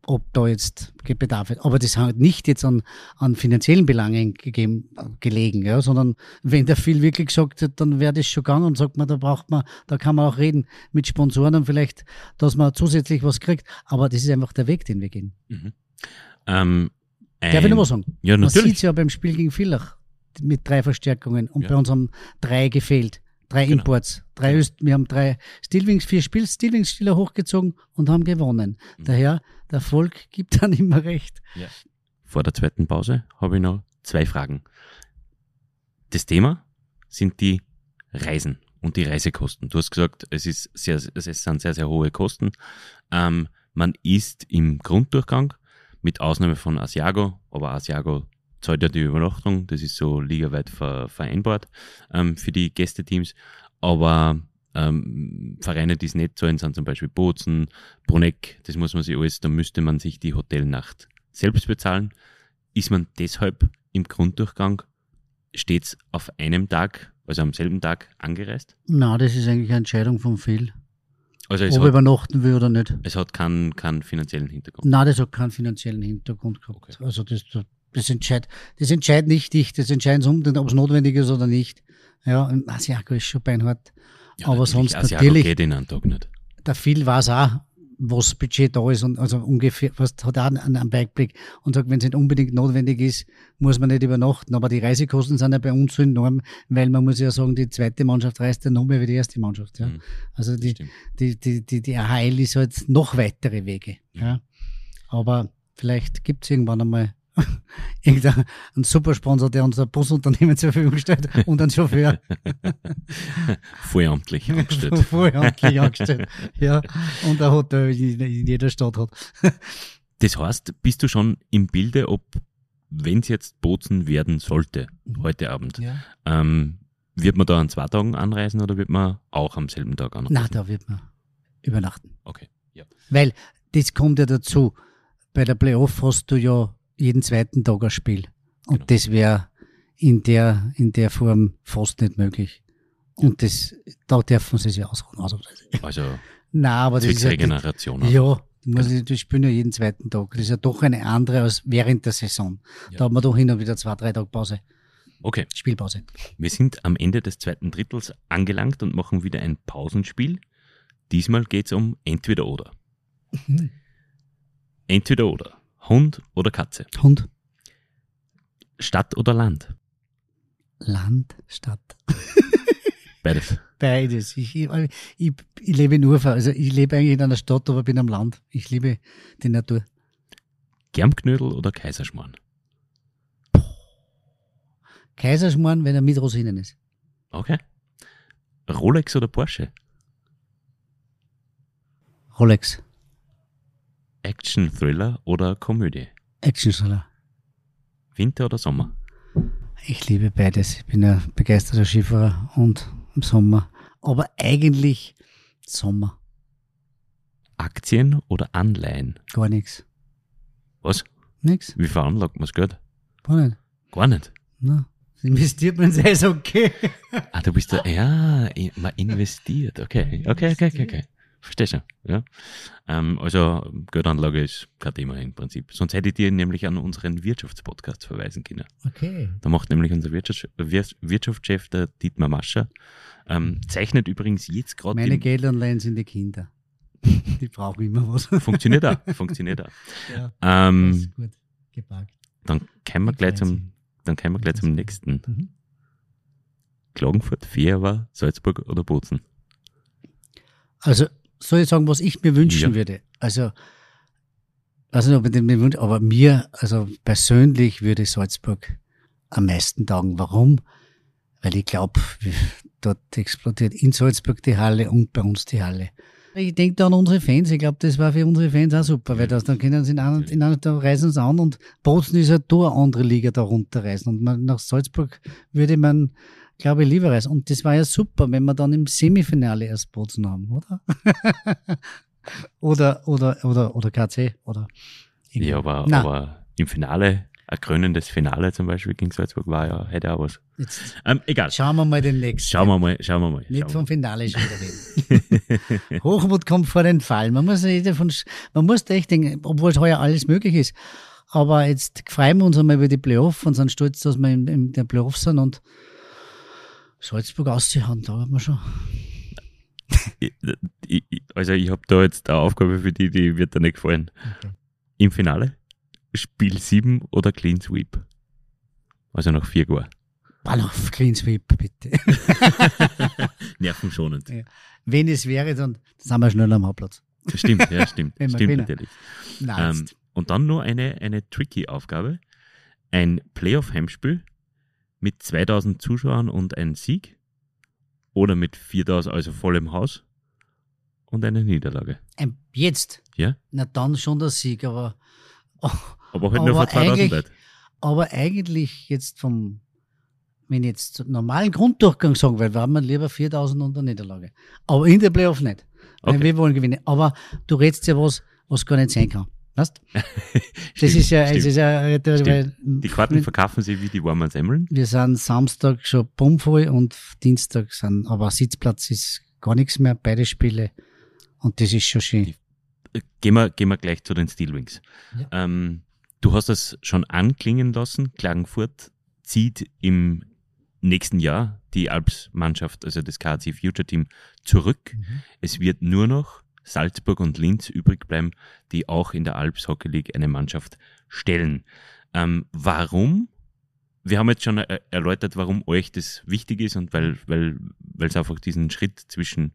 ob da jetzt Bedarf ist. Aber das hat nicht jetzt an, an finanziellen Belangen gegeben, gelegen, ja, sondern wenn der Phil wirklich gesagt hat, dann wäre das schon gegangen und sagt man, da braucht man, da kann man auch reden mit Sponsoren und vielleicht, dass man zusätzlich was kriegt. Aber das ist einfach der Weg, den wir gehen. Mhm. Ähm, Darf ich noch was sagen? Ja, natürlich. Man sieht ja beim Spiel gegen Villach mit drei Verstärkungen und ja. bei uns haben drei gefehlt. Drei genau. Imports. Drei Öst wir haben drei Stillwings, vier Spiel Stillwings-Spieler hochgezogen und haben gewonnen. Mhm. Daher, der Volk gibt dann immer recht. Ja. Vor der zweiten Pause habe ich noch zwei Fragen. Das Thema sind die Reisen und die Reisekosten. Du hast gesagt, es, ist sehr, es sind sehr, sehr hohe Kosten. Ähm, man ist im Grunddurchgang, mit Ausnahme von Asiago, aber Asiago zahlt ja die Übernachtung, das ist so ligaweit ver, vereinbart ähm, für die Gästeteams. Aber ähm, Vereine, die es nicht zahlen, sind zum Beispiel Bozen, Bruneck, das muss man sich alles, da müsste man sich die Hotelnacht selbst bezahlen. Ist man deshalb im Grunddurchgang stets auf einem Tag, also am selben Tag angereist? Na, das ist eigentlich eine Entscheidung von Phil. Also ob er übernachten will oder nicht. Es hat keinen, keinen finanziellen Hintergrund. Nein, das hat keinen finanziellen Hintergrund gehabt. Okay. Also das, das entscheidet, das entscheidet nicht ich, das entscheidet unbedingt, ob es notwendig ist oder nicht. Ja, und Asiago ist schon beinhart. Ja, Aber sonst Asiago natürlich. geht in einen Tag nicht. Der viel weiß auch, was Budget da ist und also ungefähr, was hat auch einen, einen Bikeblick und sagt, wenn es nicht unbedingt notwendig ist, muss man nicht übernachten. Aber die Reisekosten sind ja bei uns so enorm, weil man muss ja sagen, die zweite Mannschaft reist ja noch mehr wie die erste Mannschaft. Ja. Mhm, also die, die, die, die, die AHL ist halt noch weitere Wege. Mhm. Ja. Aber vielleicht gibt es irgendwann einmal (laughs) irgendein Supersponsor, der unser Busunternehmen zur Verfügung stellt und einen Chauffeur. (laughs) Vollamtlich (laughs) angestellt. Vollamtlich angestellt, ja. Und ein Hotel in jeder Stadt hat. Das heißt, bist du schon im Bilde, ob, wenn es jetzt Bozen werden sollte, mhm. heute Abend, ja. ähm, wird man da an zwei Tagen anreisen oder wird man auch am selben Tag anreisen? Nein, da wird man übernachten. Okay, ja. Weil das kommt ja dazu. Bei der Playoff hast du ja jeden zweiten Tag ein Spiel. Und genau. das wäre in der, in der Form fast nicht möglich. Und das, da dürfen sie sich ausruhen. Also, also (laughs) Nein, aber das ist ja, Regeneration. Ja, du musst, genau. die spielen ja jeden zweiten Tag. Das ist ja doch eine andere als während der Saison. Ja. Da hat man doch hin und wieder zwei, drei Tage Pause. Okay. Spielpause. Wir sind am Ende des zweiten Drittels angelangt und machen wieder ein Pausenspiel. Diesmal geht's um entweder oder. Mhm. Entweder oder. Hund oder Katze? Hund. Stadt oder Land? Land, Stadt. (laughs) Beides. Beides. Ich, ich, ich, ich lebe nur, also ich lebe eigentlich in einer Stadt, aber bin am Land. Ich liebe die Natur. Germknödel oder Kaiserschmarrn? Kaiserschmarrn, wenn er mit Rosinen ist. Okay. Rolex oder Porsche? Rolex. Action-Thriller oder Komödie? Action-Thriller. Winter oder Sommer? Ich liebe beides. Ich bin ein begeisterter Skifahrer und im Sommer. Aber eigentlich Sommer. Aktien oder Anleihen? Gar nichts. Was? Nix. Wie veranlagt man das Geld? Gar nicht. Gar nicht? Na, investiert man es okay. ah, du bist da, ja, man investiert. Okay, okay, okay, okay. okay. Verstehst du? Ja? Ähm, also Geldanlage ist kein Thema im Prinzip. Sonst hätte ich dir nämlich an unseren Wirtschaftspodcast verweisen können. Okay. Da macht nämlich unser Wirtschafts Wirtschaftschef, der Dietmar Mascher, ähm, zeichnet übrigens jetzt gerade. Meine Geldanleihen sind die Kinder. (laughs) Die brauchen immer was. Funktioniert auch. (laughs) Funktioniert auch. Ja, ähm, gut. Gepackt. Dann kommen wir gleich zum, dann kommen wir gleich zum nächsten. Mhm. Klagenfurt, Fehrer, Salzburg oder Bozen? Also soll ich sagen, was ich mir wünschen ja. würde? Also, weiß nicht, ob ich den mir wünsche, aber mir, also persönlich würde Salzburg am meisten taugen. Warum? Weil ich glaube, dort explodiert in Salzburg die Halle und bei uns die Halle. Ich denke da an unsere Fans. Ich glaube, das war für unsere Fans auch super, weil das, dann können sie in einer, in einer da reisen sie an und Bozen ist halt da eine andere Liga da runterreisen. Und man, nach Salzburg würde man, glaube ich, lieber reisen. Und das war ja super, wenn wir dann im Semifinale erst Bozen haben, oder? (laughs) oder, oder, oder, oder KC, oder? Ja, aber, aber im Finale, ein krönendes Finale zum Beispiel gegen Salzburg war ja, hätte auch was. Jetzt Ähm, egal. schauen wir mal den nächsten. Schauen wir mal, schauen wir mal. Nicht wir vom Finale schon wieder reden. (laughs) Hochmut kommt vor den Fall. Man muss nicht davon, man muss echt denken, obwohl es heuer alles möglich ist. Aber jetzt freuen wir uns einmal über die Playoff und sind stolz, dass wir in, in der Playoff sind und Salzburg auszuhauen, da haben wir schon. Also ich habe da jetzt eine Aufgabe für die, die wird dir nicht gefallen. Okay. Im Finale, Spiel 7 oder Clean Sweep. Also nach vier Jahren. Ball auf Clean Sweep, bitte. (laughs) Nervenschonend. Ja. Wenn es wäre, dann sind wir schnell am Hauptplatz. Stimmt, ja, stimmt. (laughs) Stimmt gewinnen. natürlich. Nein, Ähm, und dann nur eine, eine tricky Aufgabe. Ein Playoff-Heimspiel mit 2000 Zuschauern und ein Sieg. Oder mit 4000, also vollem Haus. Und eine Niederlage. Ähm, jetzt? Ja? Na dann schon der Sieg, aber, (laughs) Aber halt nur vor 2000 eigentlich- Leuten. aber eigentlich jetzt vom, wenn ich jetzt normalen Grunddurchgang sagen will, wären wir lieber 4000 und eine Niederlage. Aber in der Playoff nicht. Weil Okay. wir wollen gewinnen. Aber du redest ja was, was gar nicht sein kann. Weißt? (laughs) Das Stimmt, ist ja, es ist ja, das, weil, Die Karten verkaufen sie wie die warmen Semmeln. wir sind Samstag schon bummvoll und Dienstag sind, aber Sitzplatz ist gar nichts mehr, beide Spiele. Und das ist schon schön. Äh, Gehen wir, gehen wir gleich zu den Steelwings. Ja. Ähm, du hast es schon anklingen lassen. Klagenfurt zieht im nächsten Jahr die Alps-Mannschaft, also das KC Future Team, zurück. Mhm. Es wird nur noch Salzburg und Linz übrig bleiben, die auch in der Alps Hockey League eine Mannschaft stellen. Ähm, warum? Wir haben jetzt schon äh, erläutert, warum euch das wichtig ist und weil, weil, weil es einfach diesen Schritt zwischen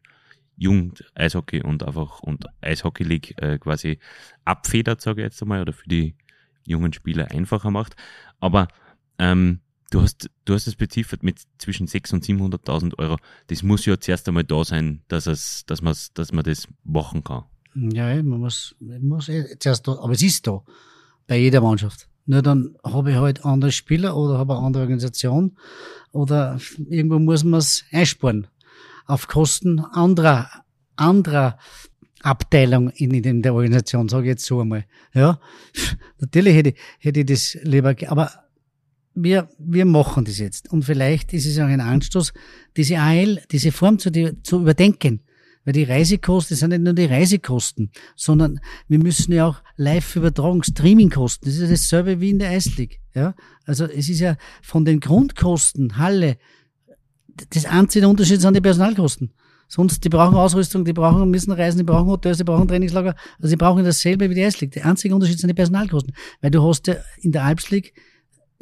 Jugend, Eishockey und einfach und Eishockey League äh, quasi abfedert, sage ich jetzt einmal, oder für die jungen Spieler einfacher macht. Aber ähm, du hast du hast es beziffert mit zwischen 600 und 700.000 Euro. Das muss ja zuerst einmal da sein, dass es, dass man, dass man das machen kann. Ja, man muss, man muss eh zuerst da, aber es ist da. Bei jeder Mannschaft. Nur dann habe ich halt andere Spieler oder habe eine andere Organisation oder irgendwo muss man es einsparen. Auf Kosten anderer, anderer Abteilung in, in der Organisation, sage ich jetzt so einmal. Ja, (laughs) natürlich hätte, hätte ich das lieber, aber wir, wir machen das jetzt. Und vielleicht ist es auch ein Anstoß, diese AL, diese Form zu, zu überdenken. Weil die Reisekosten sind nicht nur die Reisekosten, sondern wir müssen ja auch Live-Übertragung, Streamingkosten. Das ist ja dasselbe wie in der Eisleague. Ja? Also es ist ja von den Grundkosten, Halle, das einzige Unterschied sind die Personalkosten. Sonst, die brauchen Ausrüstung, die brauchen, müssen reisen, die brauchen Hotels, die brauchen Trainingslager. Also die brauchen dasselbe wie die Eisleague. Der einzige Unterschied sind die Personalkosten. Weil du hast ja in der Alps League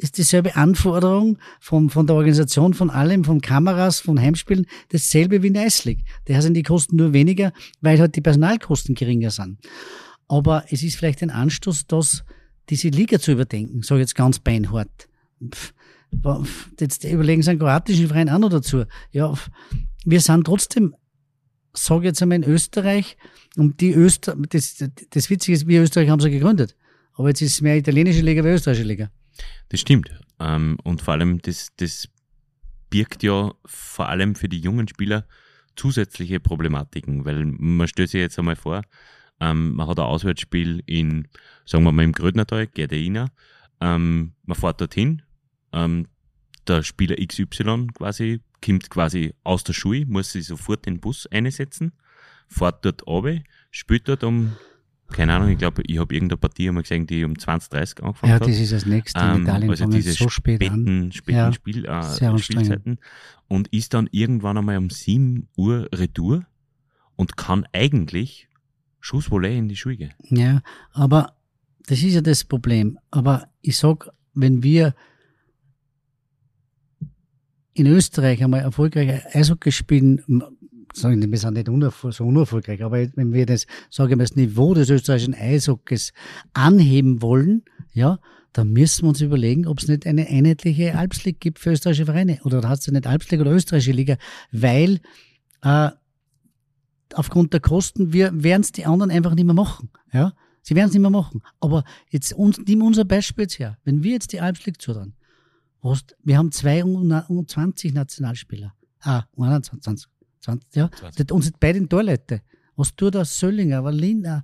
ist dieselbe Anforderung von, von der Organisation, von allem, von Kameras, von Heimspielen, dasselbe wie in der Eisleague. Daher sind die Kosten nur weniger, weil halt die Personalkosten geringer sind. Aber es ist vielleicht ein Anstoß, das, diese Liga zu überdenken, sage ich jetzt ganz beinhart. Jetzt überlegen Sie einen kroatischen Verein auch noch dazu. Ja, wir sind trotzdem, sage ich jetzt einmal in Österreich, und die Öster, das, das Witzige ist, wir Österreich haben sie gegründet. Aber jetzt ist es mehr italienische Liga wie österreichische Liga. Das stimmt. Ähm, und vor allem, das, das birgt ja vor allem für die jungen Spieler zusätzliche Problematiken, weil man stellt sich jetzt einmal vor, ähm, man hat ein Auswärtsspiel in, sagen wir mal, im Grödnertal, Gerdeina, ähm, man fährt dorthin, ähm, der Spieler XY quasi kommt quasi aus der Schule, muss sich sofort den Bus einsetzen, fährt dort runter, spielt dort um, keine Ahnung, ich glaube, ich habe irgendeine Partie einmal gesehen, die um 20, 30 angefangen Ja, hat. das ist das nächste. Ähm, Italien also diese so spät an. späten, späten Ja, Spiel, äh. Spielzeiten und ist dann irgendwann einmal um 7 Uhr Retour und kann eigentlich Schussvolley in die Schule gehen. Ja, aber das ist ja das Problem. Aber ich sag, wenn wir in Österreich einmal erfolgreich Eishockey spielen, sagen wir, sind nicht so unerfolgreich, aber wenn wir das, sage ich das Niveau des österreichischen Eishockeys anheben wollen, ja, dann müssen wir uns überlegen, ob es nicht eine einheitliche Alpslig gibt für österreichische Vereine. Oder da hast du nicht Alpslig oder österreichische Liga, weil äh, aufgrund der Kosten, wir werden es die anderen einfach nicht mehr machen. Ja? Sie werden es nicht mehr machen. Aber jetzt uns, nimm unser Beispiel jetzt her. Wenn wir jetzt die Alpslig zutrauen, hast, wir haben 22 Nationalspieler. Ah, 21, 20, ja. 20. Und sind beide Torleute. Was tut der Söllinger, Wallinger,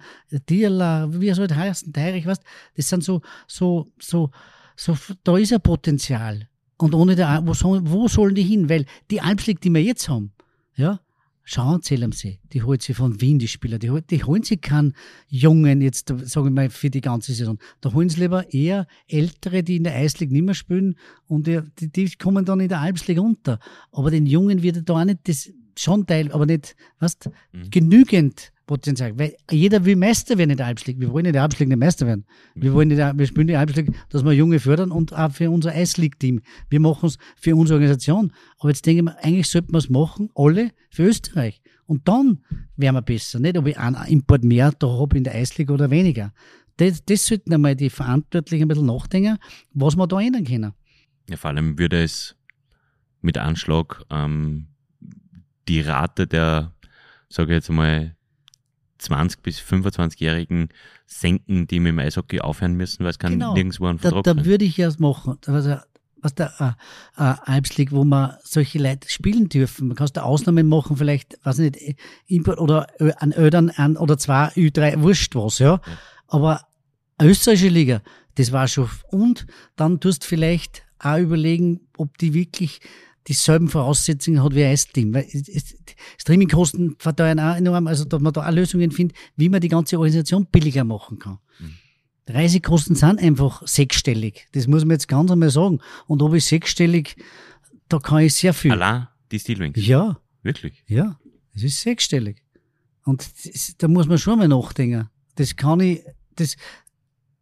Dierler, wie er soll heißen, Teirich, weißt, das sind so, so, so, so, da ist ein Potenzial. Und ohne der, wo, wo sollen die hin? Weil die Alpslig, die wir jetzt haben, ja, Schauen Sie am See. Die holt sie von Wien, die Spieler. Die, die holen sie keinen Jungen, jetzt sage ich mal, für die ganze Saison. Da holen sie lieber eher Ältere, die in der Eisliga nicht mehr spielen und die, die, die kommen dann in der Alpsliga unter. Aber den Jungen wird da auch nicht das, schon Teil, aber nicht, weißt, mhm. genügend Potenzial. Weil jeder will Meister werden in der Alpsliga. Wir wollen in der Alpsliga nicht Meister werden. Wir wollen nicht, wir spielen in der Alpsliga, dass wir Junge fördern und auch für unser Eisleague-Team. Wir machen es für unsere Organisation. Aber jetzt denke ich mir, eigentlich sollten wir es machen, alle für Österreich. Und dann wären wir besser. Nicht, ob ich einen Import mehr da habe in der Eisliga oder weniger. Das, das sollten einmal die Verantwortlichen ein bisschen nachdenken, was wir da ändern können. Ja, vor allem würde es mit Anschlag ähm, die Rate der, sage ich jetzt mal, 20- bis 25-Jährigen senken, die mit dem Eishockey aufhören müssen, weil es kann genau. nirgendwo einen Vertrag Da, da würde ich ja machen. Also, was der äh, äh, Alps wo man solche Leute spielen dürfen. Man kann da Ausnahmen machen, vielleicht, weiß ich nicht, Import oder an Ödern an oder zwei Ü3, wurscht was, ja. ja. Aber österreichische Liga, das war schon. Und dann tust vielleicht auch überlegen, ob die wirklich dieselben Voraussetzungen hat wie ein S-Team. Weil Streamingkosten verteuern auch enorm, also dass man da auch Lösungen findet, wie man die ganze Organisation billiger machen kann. Mhm. Reisekosten sind einfach sechsstellig. Das muss man jetzt ganz einmal sagen. Und ob ich sechsstellig, da kann ich sehr viel. Allein die Steelwings? Ja. Wirklich? Ja. Es ist sechsstellig. Und das, da muss man schon mal nachdenken. Das kann ich, das,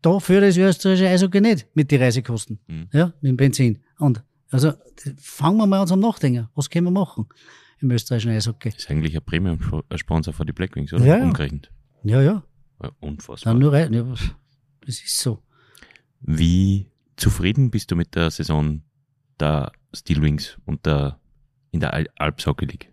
da führt das österreichische Eishockey nicht mit den Reisekosten. Mhm. Ja, mit dem Benzin. Und also fangen wir mal an zum Nachdenken. Was können wir machen im österreichischen Eishockey? Das ist eigentlich ein Premium-Sponsor für die Blackwings, oder? Ja, Umgerechnet. Ja, ja. ja unfassbar. Dann nur rein. Ja, das ist so. Wie zufrieden bist du mit der Saison der Steelwings und der, in der Alps Hockey League?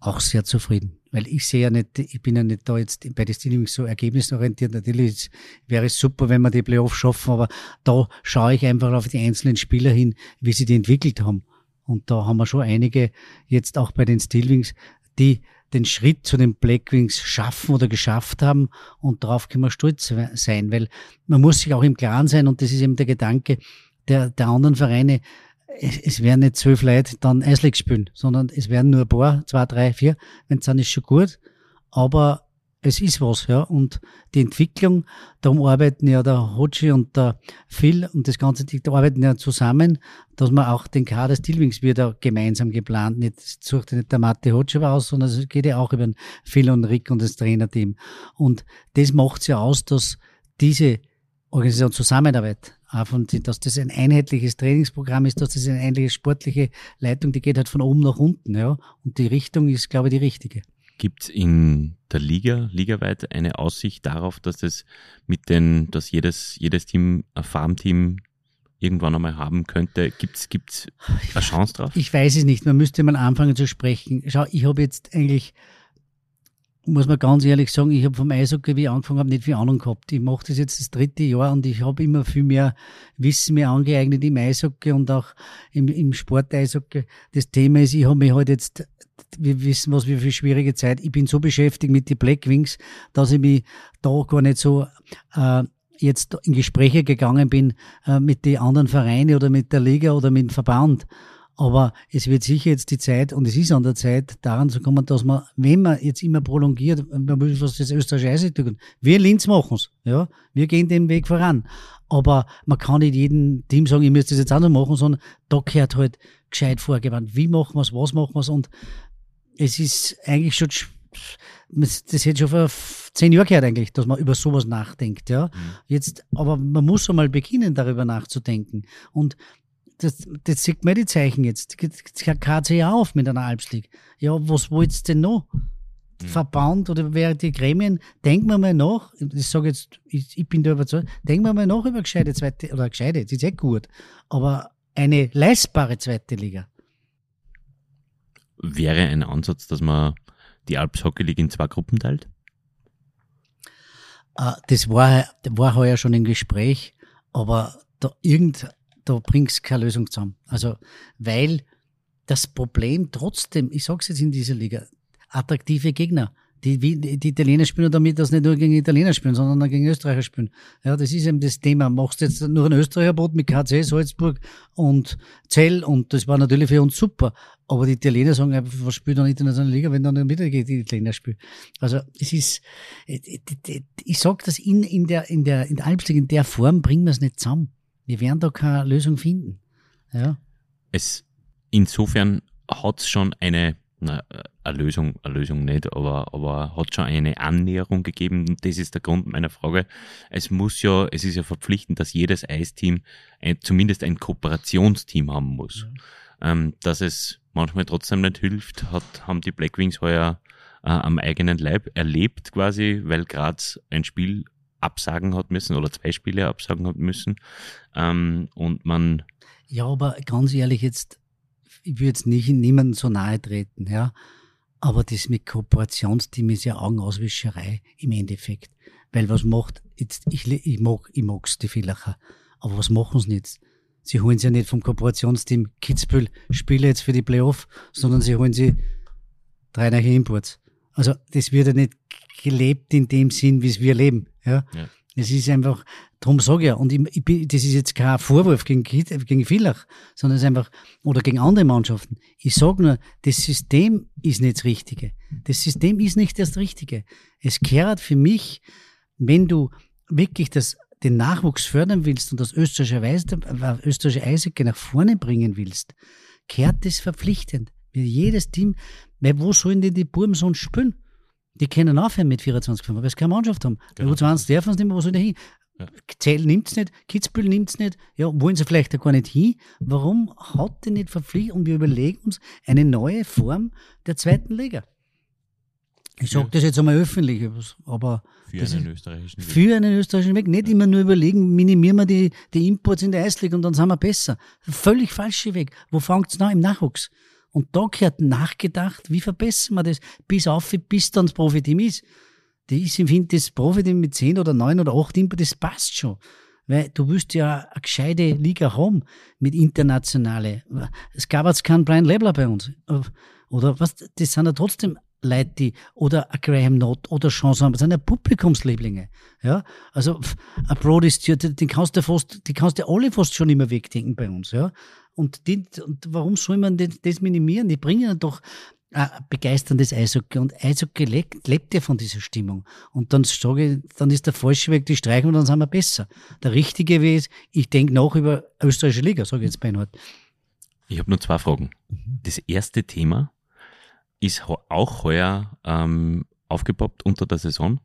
Auch sehr zufrieden weil ich sehe ja nicht, ich bin ja nicht da jetzt bei den Steelings so ergebnisorientiert. Natürlich wäre es super, wenn wir die Playoffs schaffen, aber da schaue ich einfach auf die einzelnen Spieler hin, wie sie die entwickelt haben. Und da haben wir schon einige jetzt auch bei den Steelwings, die den Schritt zu den Blackwings schaffen oder geschafft haben und darauf können wir stolz sein, weil man muss sich auch im Klaren sein und das ist eben der Gedanke der, der anderen Vereine, es, es werden nicht zwölf Leute dann Eisleague spielen, sondern es werden nur ein paar, zwei, drei, vier. Wenn es dann ist schon gut. Aber es ist was, ja. Und die Entwicklung, darum arbeiten ja der Hotschi und der Phil und das ganze, die arbeiten ja zusammen, dass man auch den Kader Stilwings wird ja gemeinsam geplant. Nicht, sucht nicht der Mathe Hotschi aus, sondern es geht ja auch über den Phil und Rick und das Trainerteam. Und das macht's ja aus, dass diese Organisation Zusammenarbeit von, dass das ein einheitliches Trainingsprogramm ist, dass das eine einheitliche sportliche Leitung, die geht halt von oben nach unten, ja. Und die Richtung ist, glaube ich, die richtige. Gibt es in der Liga, ligaweit, eine Aussicht darauf, dass das mit den, dass jedes, jedes Team ein Farmteam irgendwann einmal haben könnte? Gibt es eine Chance drauf? Ich weiß es nicht. Man müsste mal anfangen zu sprechen. Schau, ich habe jetzt eigentlich muss man ganz ehrlich sagen, ich habe vom Eishockey, wie ich angefangen habe, nicht viel Ahnung gehabt. Ich mache das jetzt das dritte Jahr und ich habe immer viel mehr Wissen mir angeeignet im Eishockey und auch im, im Sport-Eishockey. Das Thema ist, ich habe mich halt jetzt, wir wissen was, wie viel schwierige Zeit, ich bin so beschäftigt mit den Blackwings, dass ich mich da gar nicht so äh, jetzt in Gespräche gegangen bin äh, mit den anderen Vereinen oder mit der Liga oder mit dem Verband. Aber es wird sicher jetzt die Zeit, und es ist an der Zeit, daran zu kommen, dass man, wenn man jetzt immer prolongiert, man muss was das österreichische Eis tun. Wir Linz machen's, ja. Wir gehen den Weg voran. Aber man kann nicht jedem Team sagen, ich müsste das jetzt noch machen, sondern da gehört halt gescheit vorgewandt. Wie machen wir's, was machen wir's? Und es ist eigentlich schon, das hätte schon vor zehn Jahren gehört eigentlich, dass man über sowas nachdenkt, ja. Mhm. Jetzt, aber man muss einmal beginnen, darüber nachzudenken. Und das, das sieht man die Zeichen jetzt. KCA auf mit einer Alpslig. Ja, was wollt's denn noch? Verband oder wer die Gremien, denken wir mal nach, ich sage jetzt, ich, ich bin da überzeugt, denken wir mal nach über gescheite zweite, oder gescheite, das ist eh gut, aber eine leistbare zweite Liga. Wäre ein Ansatz, dass man die Alps Hockey League in zwei Gruppen teilt? Äh, Das war, war heuer schon im Gespräch, aber da irgend, da bringt's keine Lösung zusammen. Also, weil das Problem trotzdem, ich sag's jetzt in dieser Liga, attraktive Gegner. Die, die Italiener spielen damit, dass nicht nur gegen Italiener spielen, sondern auch gegen Österreicher spielen. Ja, das ist eben das Thema. Machst jetzt nur ein Österreicher-Boot mit KC, Salzburg und Zell und das war natürlich für uns super. Aber die Italiener sagen einfach, was spielt dann internationale Liga, wenn dann nicht wieder gegen die Italiener spielt. Also, es ist, ich sag das in, in der, in der, in der Alpsliga, in der Form bringen wir es nicht zusammen. Wir werden da keine Lösung finden. Ja. Es, insofern hat es schon eine, na, eine Lösung, eine Lösung nicht, aber, aber hat schon eine Annäherung gegeben. Und das ist der Grund meiner Frage. Es muss ja, es ist ja verpflichtend, dass jedes Eisteam ein, zumindest ein Kooperationsteam haben muss. Ähm, dass es manchmal trotzdem nicht hilft, hat, haben die Blackwings heuer äh, am eigenen Leib erlebt quasi, weil Graz ein Spiel absagen hat müssen oder zwei Spiele absagen hat müssen. Ähm, und man Ja, aber ganz ehrlich jetzt, ich würde jetzt nicht niemandem so nahe treten, ja. Aber das mit Kooperationsteam ist ja Augenauswischerei im Endeffekt. Weil was macht, jetzt, ich, ich mag, ich mag's, die Villacher. Aber was machen sie jetzt? Sie holen sie ja nicht vom Kooperationsteam Kitzbühel Spieler jetzt für die Playoff, sondern sie holen sie drei neue Imports. Also, das wird ja nicht gelebt in dem Sinn, wie es wir leben, ja. Ja. Es ist einfach, darum sage ich ja, und ich, ich, das ist jetzt kein Vorwurf gegen, gegen Villach, sondern es ist einfach, oder gegen andere Mannschaften. Ich sage nur, das System ist nicht das Richtige. Das System ist nicht das Richtige. Es kehrt für mich, wenn du wirklich das, den Nachwuchs fördern willst und das österreichische, Weis, äh, österreichische Eishockey nach vorne bringen willst, kehrt das verpflichtend. Jedes Team, weil wo sollen denn die Buben sonst spielen? Die können aufhören mit 24 5, weil sie keine Mannschaft haben. Genau. U20 dürfen sie nicht mehr, wo sollen die hin? Ja. Zell nimmt's nicht, Kitzbühel nimmt's nicht, ja, wollen sie vielleicht auch gar nicht hin. Warum hat die nicht verpflichtet und wir überlegen uns eine neue Form der zweiten Liga? Ich sage Ja. das jetzt einmal öffentlich, aber für einen ist- österreichischen Weg. für einen österreichischen Weg nicht immer nur überlegen, minimieren wir die, die Imports in der Eisliga und dann sind wir besser. Völlig falscher Weg. Wo fängt's an? Im Nachwuchs. Und da gehört nachgedacht, wie verbessern wir das, bis auf, bis dann das Profiteam ist. Das ist, ich finde, das Profiteam mit 10 oder 9 oder 8 Imports, das passt schon. Weil du willst ja eine gescheite Liga haben mit internationale. Es gab jetzt keinen Brian Lebler bei uns. Oder was, das sind ja trotzdem Leute, die, oder ein Graham Knott oder Chance haben, das sind ja Publikumslieblinge. Ja, also, ein Brody Stewart, den kannst du fast, die kannst du alle fast schon immer wegdenken bei uns, ja. Und, die, und warum soll man das, das minimieren? Die bringen doch ein begeisterndes Eishockey und Eishockey lebt, lebt ja von dieser Stimmung. Und dann sage ich, dann ist der falsche Weg die streichen und dann sind wir besser. Der richtige Weg ist, ich denke nach über österreichische Liga, sage ich jetzt Beinhard. Ich habe nur zwei Fragen. Das erste Thema ist auch heuer ähm, aufgepoppt unter der Saison.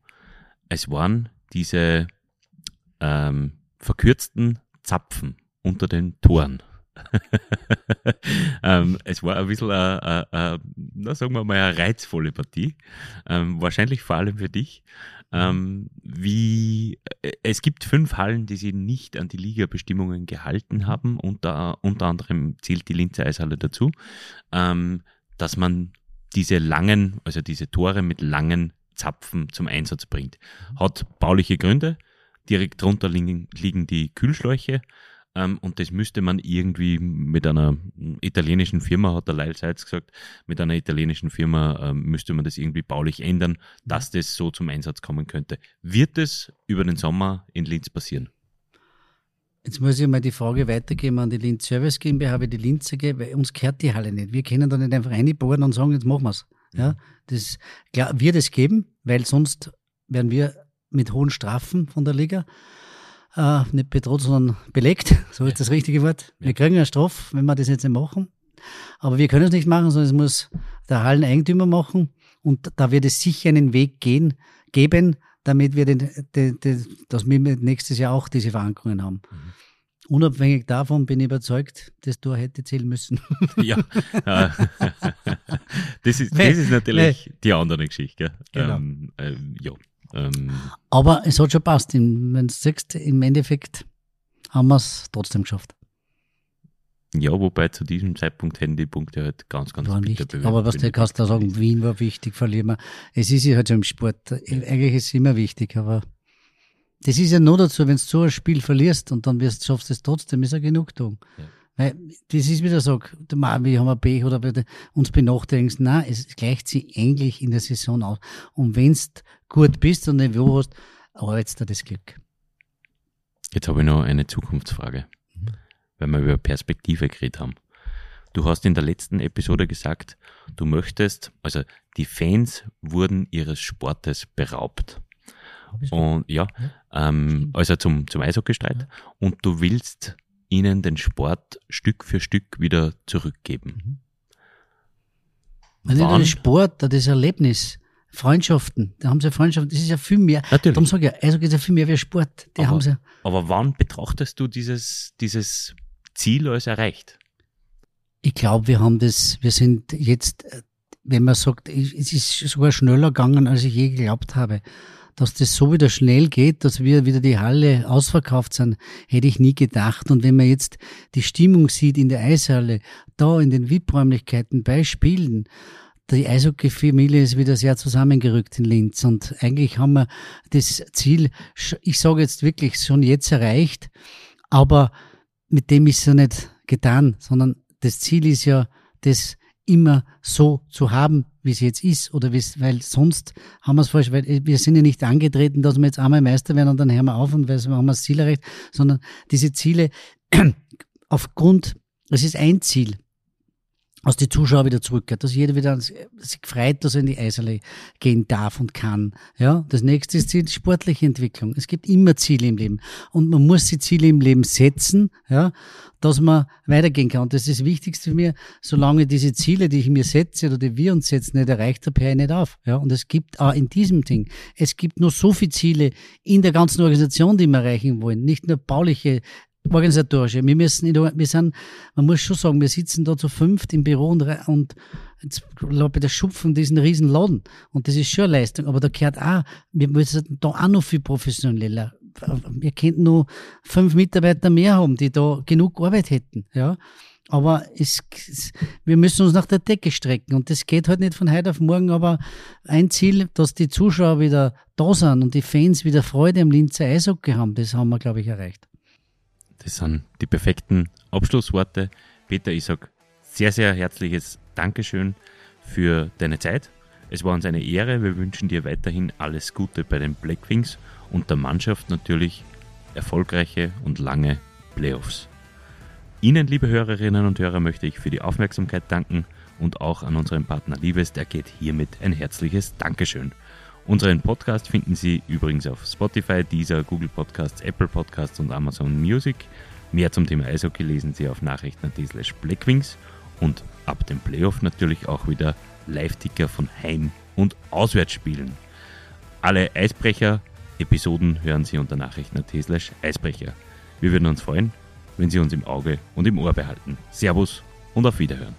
Es waren diese ähm, verkürzten Zapfen unter den Toren. (laughs) ähm, es war ein bisschen, eine, eine, eine, sagen wir mal, eine reizvolle Partie. Ähm, wahrscheinlich vor allem für dich. Ähm, wie, äh, es gibt fünf Hallen, die sich nicht an die Liga-Bestimmungen gehalten haben. Unter, unter anderem zählt die Linzer Eishalle dazu, ähm, dass man diese langen, also diese Tore mit langen Zapfen zum Einsatz bringt. Hat bauliche Gründe. Direkt drunter liegen, liegen die Kühlschläuche. Ähm, und das müsste man irgendwie mit einer italienischen Firma, hat der Lyle Seitz gesagt, mit einer italienischen Firma ähm, müsste man das irgendwie baulich ändern, dass das so zum Einsatz kommen könnte. Wird es über den Sommer in Linz passieren? Jetzt muss ich mal die Frage weitergeben an die Linz Service GmbH, wie die Linzer weil uns gehört die Halle nicht. Wir können da nicht einfach reinbohren und sagen, jetzt machen wir's. Ja, das, klar, wird es geben, weil sonst werden wir mit hohen Strafen von der Liga äh, nicht bedroht, sondern belegt. So ist das richtige Wort. Wir kriegen eine Strafe, wenn wir das jetzt nicht machen. Aber wir können es nicht machen, sondern es muss der Halleneigentümer machen. Und da wird es sicher einen Weg gehen, geben, damit wir den, den, den, dass wir nächstes Jahr auch diese Verankerungen haben. Unabhängig davon bin ich überzeugt, das Tor hätte zählen müssen. (laughs) Ja, äh, (laughs) das, ist, das ist natürlich die andere Geschichte. Genau. Ähm, ähm, ja. Ähm, Aber es hat schon passt. Wenn du siehst, im Endeffekt haben wir es trotzdem geschafft. ja, wobei zu diesem Zeitpunkt hätten die Punkte halt ganz, ganz War bitter wichtig. Aber was du kannst da sagen. Wien war wichtig, verlieren wir. Es ist ja halt so im Sport. Eigentlich ist es immer wichtig, aber das ist ja nur dazu, wenn du so ein Spiel verlierst und dann wirst, schaffst du es trotzdem, ist ja Genugtuung. Ja. Weil das ist wieder so, du meinst, wir haben ein Pech oder uns benachteiligen. Nein, es gleicht sich eigentlich in der Saison aus. Und wenn du gut bist und Niveau hast, arbeitest du das Glück. Jetzt habe ich noch eine Zukunftsfrage, Mhm. weil wir über Perspektive geredet haben. Du hast in der letzten Episode gesagt, du möchtest, also die Fans wurden ihres Sportes beraubt. Und ja, ähm, also zum, zum Eishockeystreit. Und du willst ihnen den Sport Stück für Stück wieder zurückgeben. Wenn nicht nur das Sport, das Erlebnis, Freundschaften, da haben sie Freundschaften, das ist ja viel mehr. Natürlich. Darum sage ich, ja, also ist ja viel mehr wie Sport. Die Aber- haben sie. Aber wann betrachtest du dieses, dieses Ziel als erreicht? Ich glaube, wir haben das, wir sind jetzt, äh, wenn man sagt, es ist sogar schneller gegangen, als ich je geglaubt habe. Dass das so wieder schnell geht, dass wir wieder die Halle ausverkauft sind, hätte ich nie gedacht. Und wenn man jetzt die Stimmung sieht in der Eishalle, da in den VIP-Räumlichkeiten bei Spielen, die Eishockey-Familie ist wieder sehr zusammengerückt in Linz. Und eigentlich haben wir das Ziel, ich sage jetzt wirklich, schon jetzt erreicht. Aber mit dem ist ja nicht getan, sondern das Ziel ist ja, das immer so zu haben, wie es jetzt ist, oder wie's, weil sonst haben wir es falsch, weil wir sind ja nicht angetreten, dass wir jetzt einmal Meister werden und dann hören wir auf und weil wir haben wir das Ziel erreicht, sondern diese Ziele (clears throat) aufgrund, es ist ein Ziel, dass die Zuschauer wieder zurückkehrt, dass jeder wieder sich freut, dass er in die Eishalle gehen darf und kann. Ja, das nächste ist die sportliche Entwicklung. Es gibt immer Ziele im Leben und man muss die Ziele im Leben setzen, ja, dass man weitergehen kann. Und das ist das Wichtigste für mich, solange diese Ziele, die ich mir setze oder die wir uns setzen, nicht erreicht habe, höre ich nicht auf. Ja, und es gibt auch in diesem Ding, es gibt nur so viele Ziele in der ganzen Organisation, die wir erreichen wollen, nicht nur bauliche organisatorische. Wir müssen, der- wir sind, man muss schon sagen, wir sitzen da zu fünft im Büro und, und jetzt glaube ich, das Schupfen diesen riesen Laden. Und das ist schon eine Leistung. Aber da gehört auch, wir müssen da auch noch viel professioneller. Wir könnten nur fünf Mitarbeiter mehr haben, die da genug Arbeit hätten, ja. Aber es, wir müssen uns nach der Decke strecken und das geht halt nicht von heute auf morgen, aber ein Ziel, dass die Zuschauer wieder da sind und die Fans wieder Freude am Linzer Eishockey haben, das haben wir, glaube ich, erreicht. Das sind die perfekten Abschlussworte. Peter, ich sag sehr, sehr herzliches Dankeschön für deine Zeit. Es war uns eine Ehre. Wir wünschen dir weiterhin alles Gute bei den Blackwings und der Mannschaft natürlich erfolgreiche und lange Playoffs. Ihnen, liebe Hörerinnen und Hörer, möchte ich für die Aufmerksamkeit danken und auch an unseren Partner Liebest ergeht hiermit ein herzliches Dankeschön. Unseren Podcast finden Sie übrigens auf Spotify, Deezer, Google Podcasts, Apple Podcasts und Amazon Music. Mehr zum Thema Eishockey lesen Sie auf nachrichten.at slash blackwings und ab dem Playoff natürlich auch wieder Live-Ticker von Heim- und Auswärtsspielen. Alle Eisbrecher-Episoden hören Sie unter nachrichten.at slash Eisbrecher. Wir würden uns freuen, wenn Sie uns im Auge und im Ohr behalten. Servus und auf Wiederhören.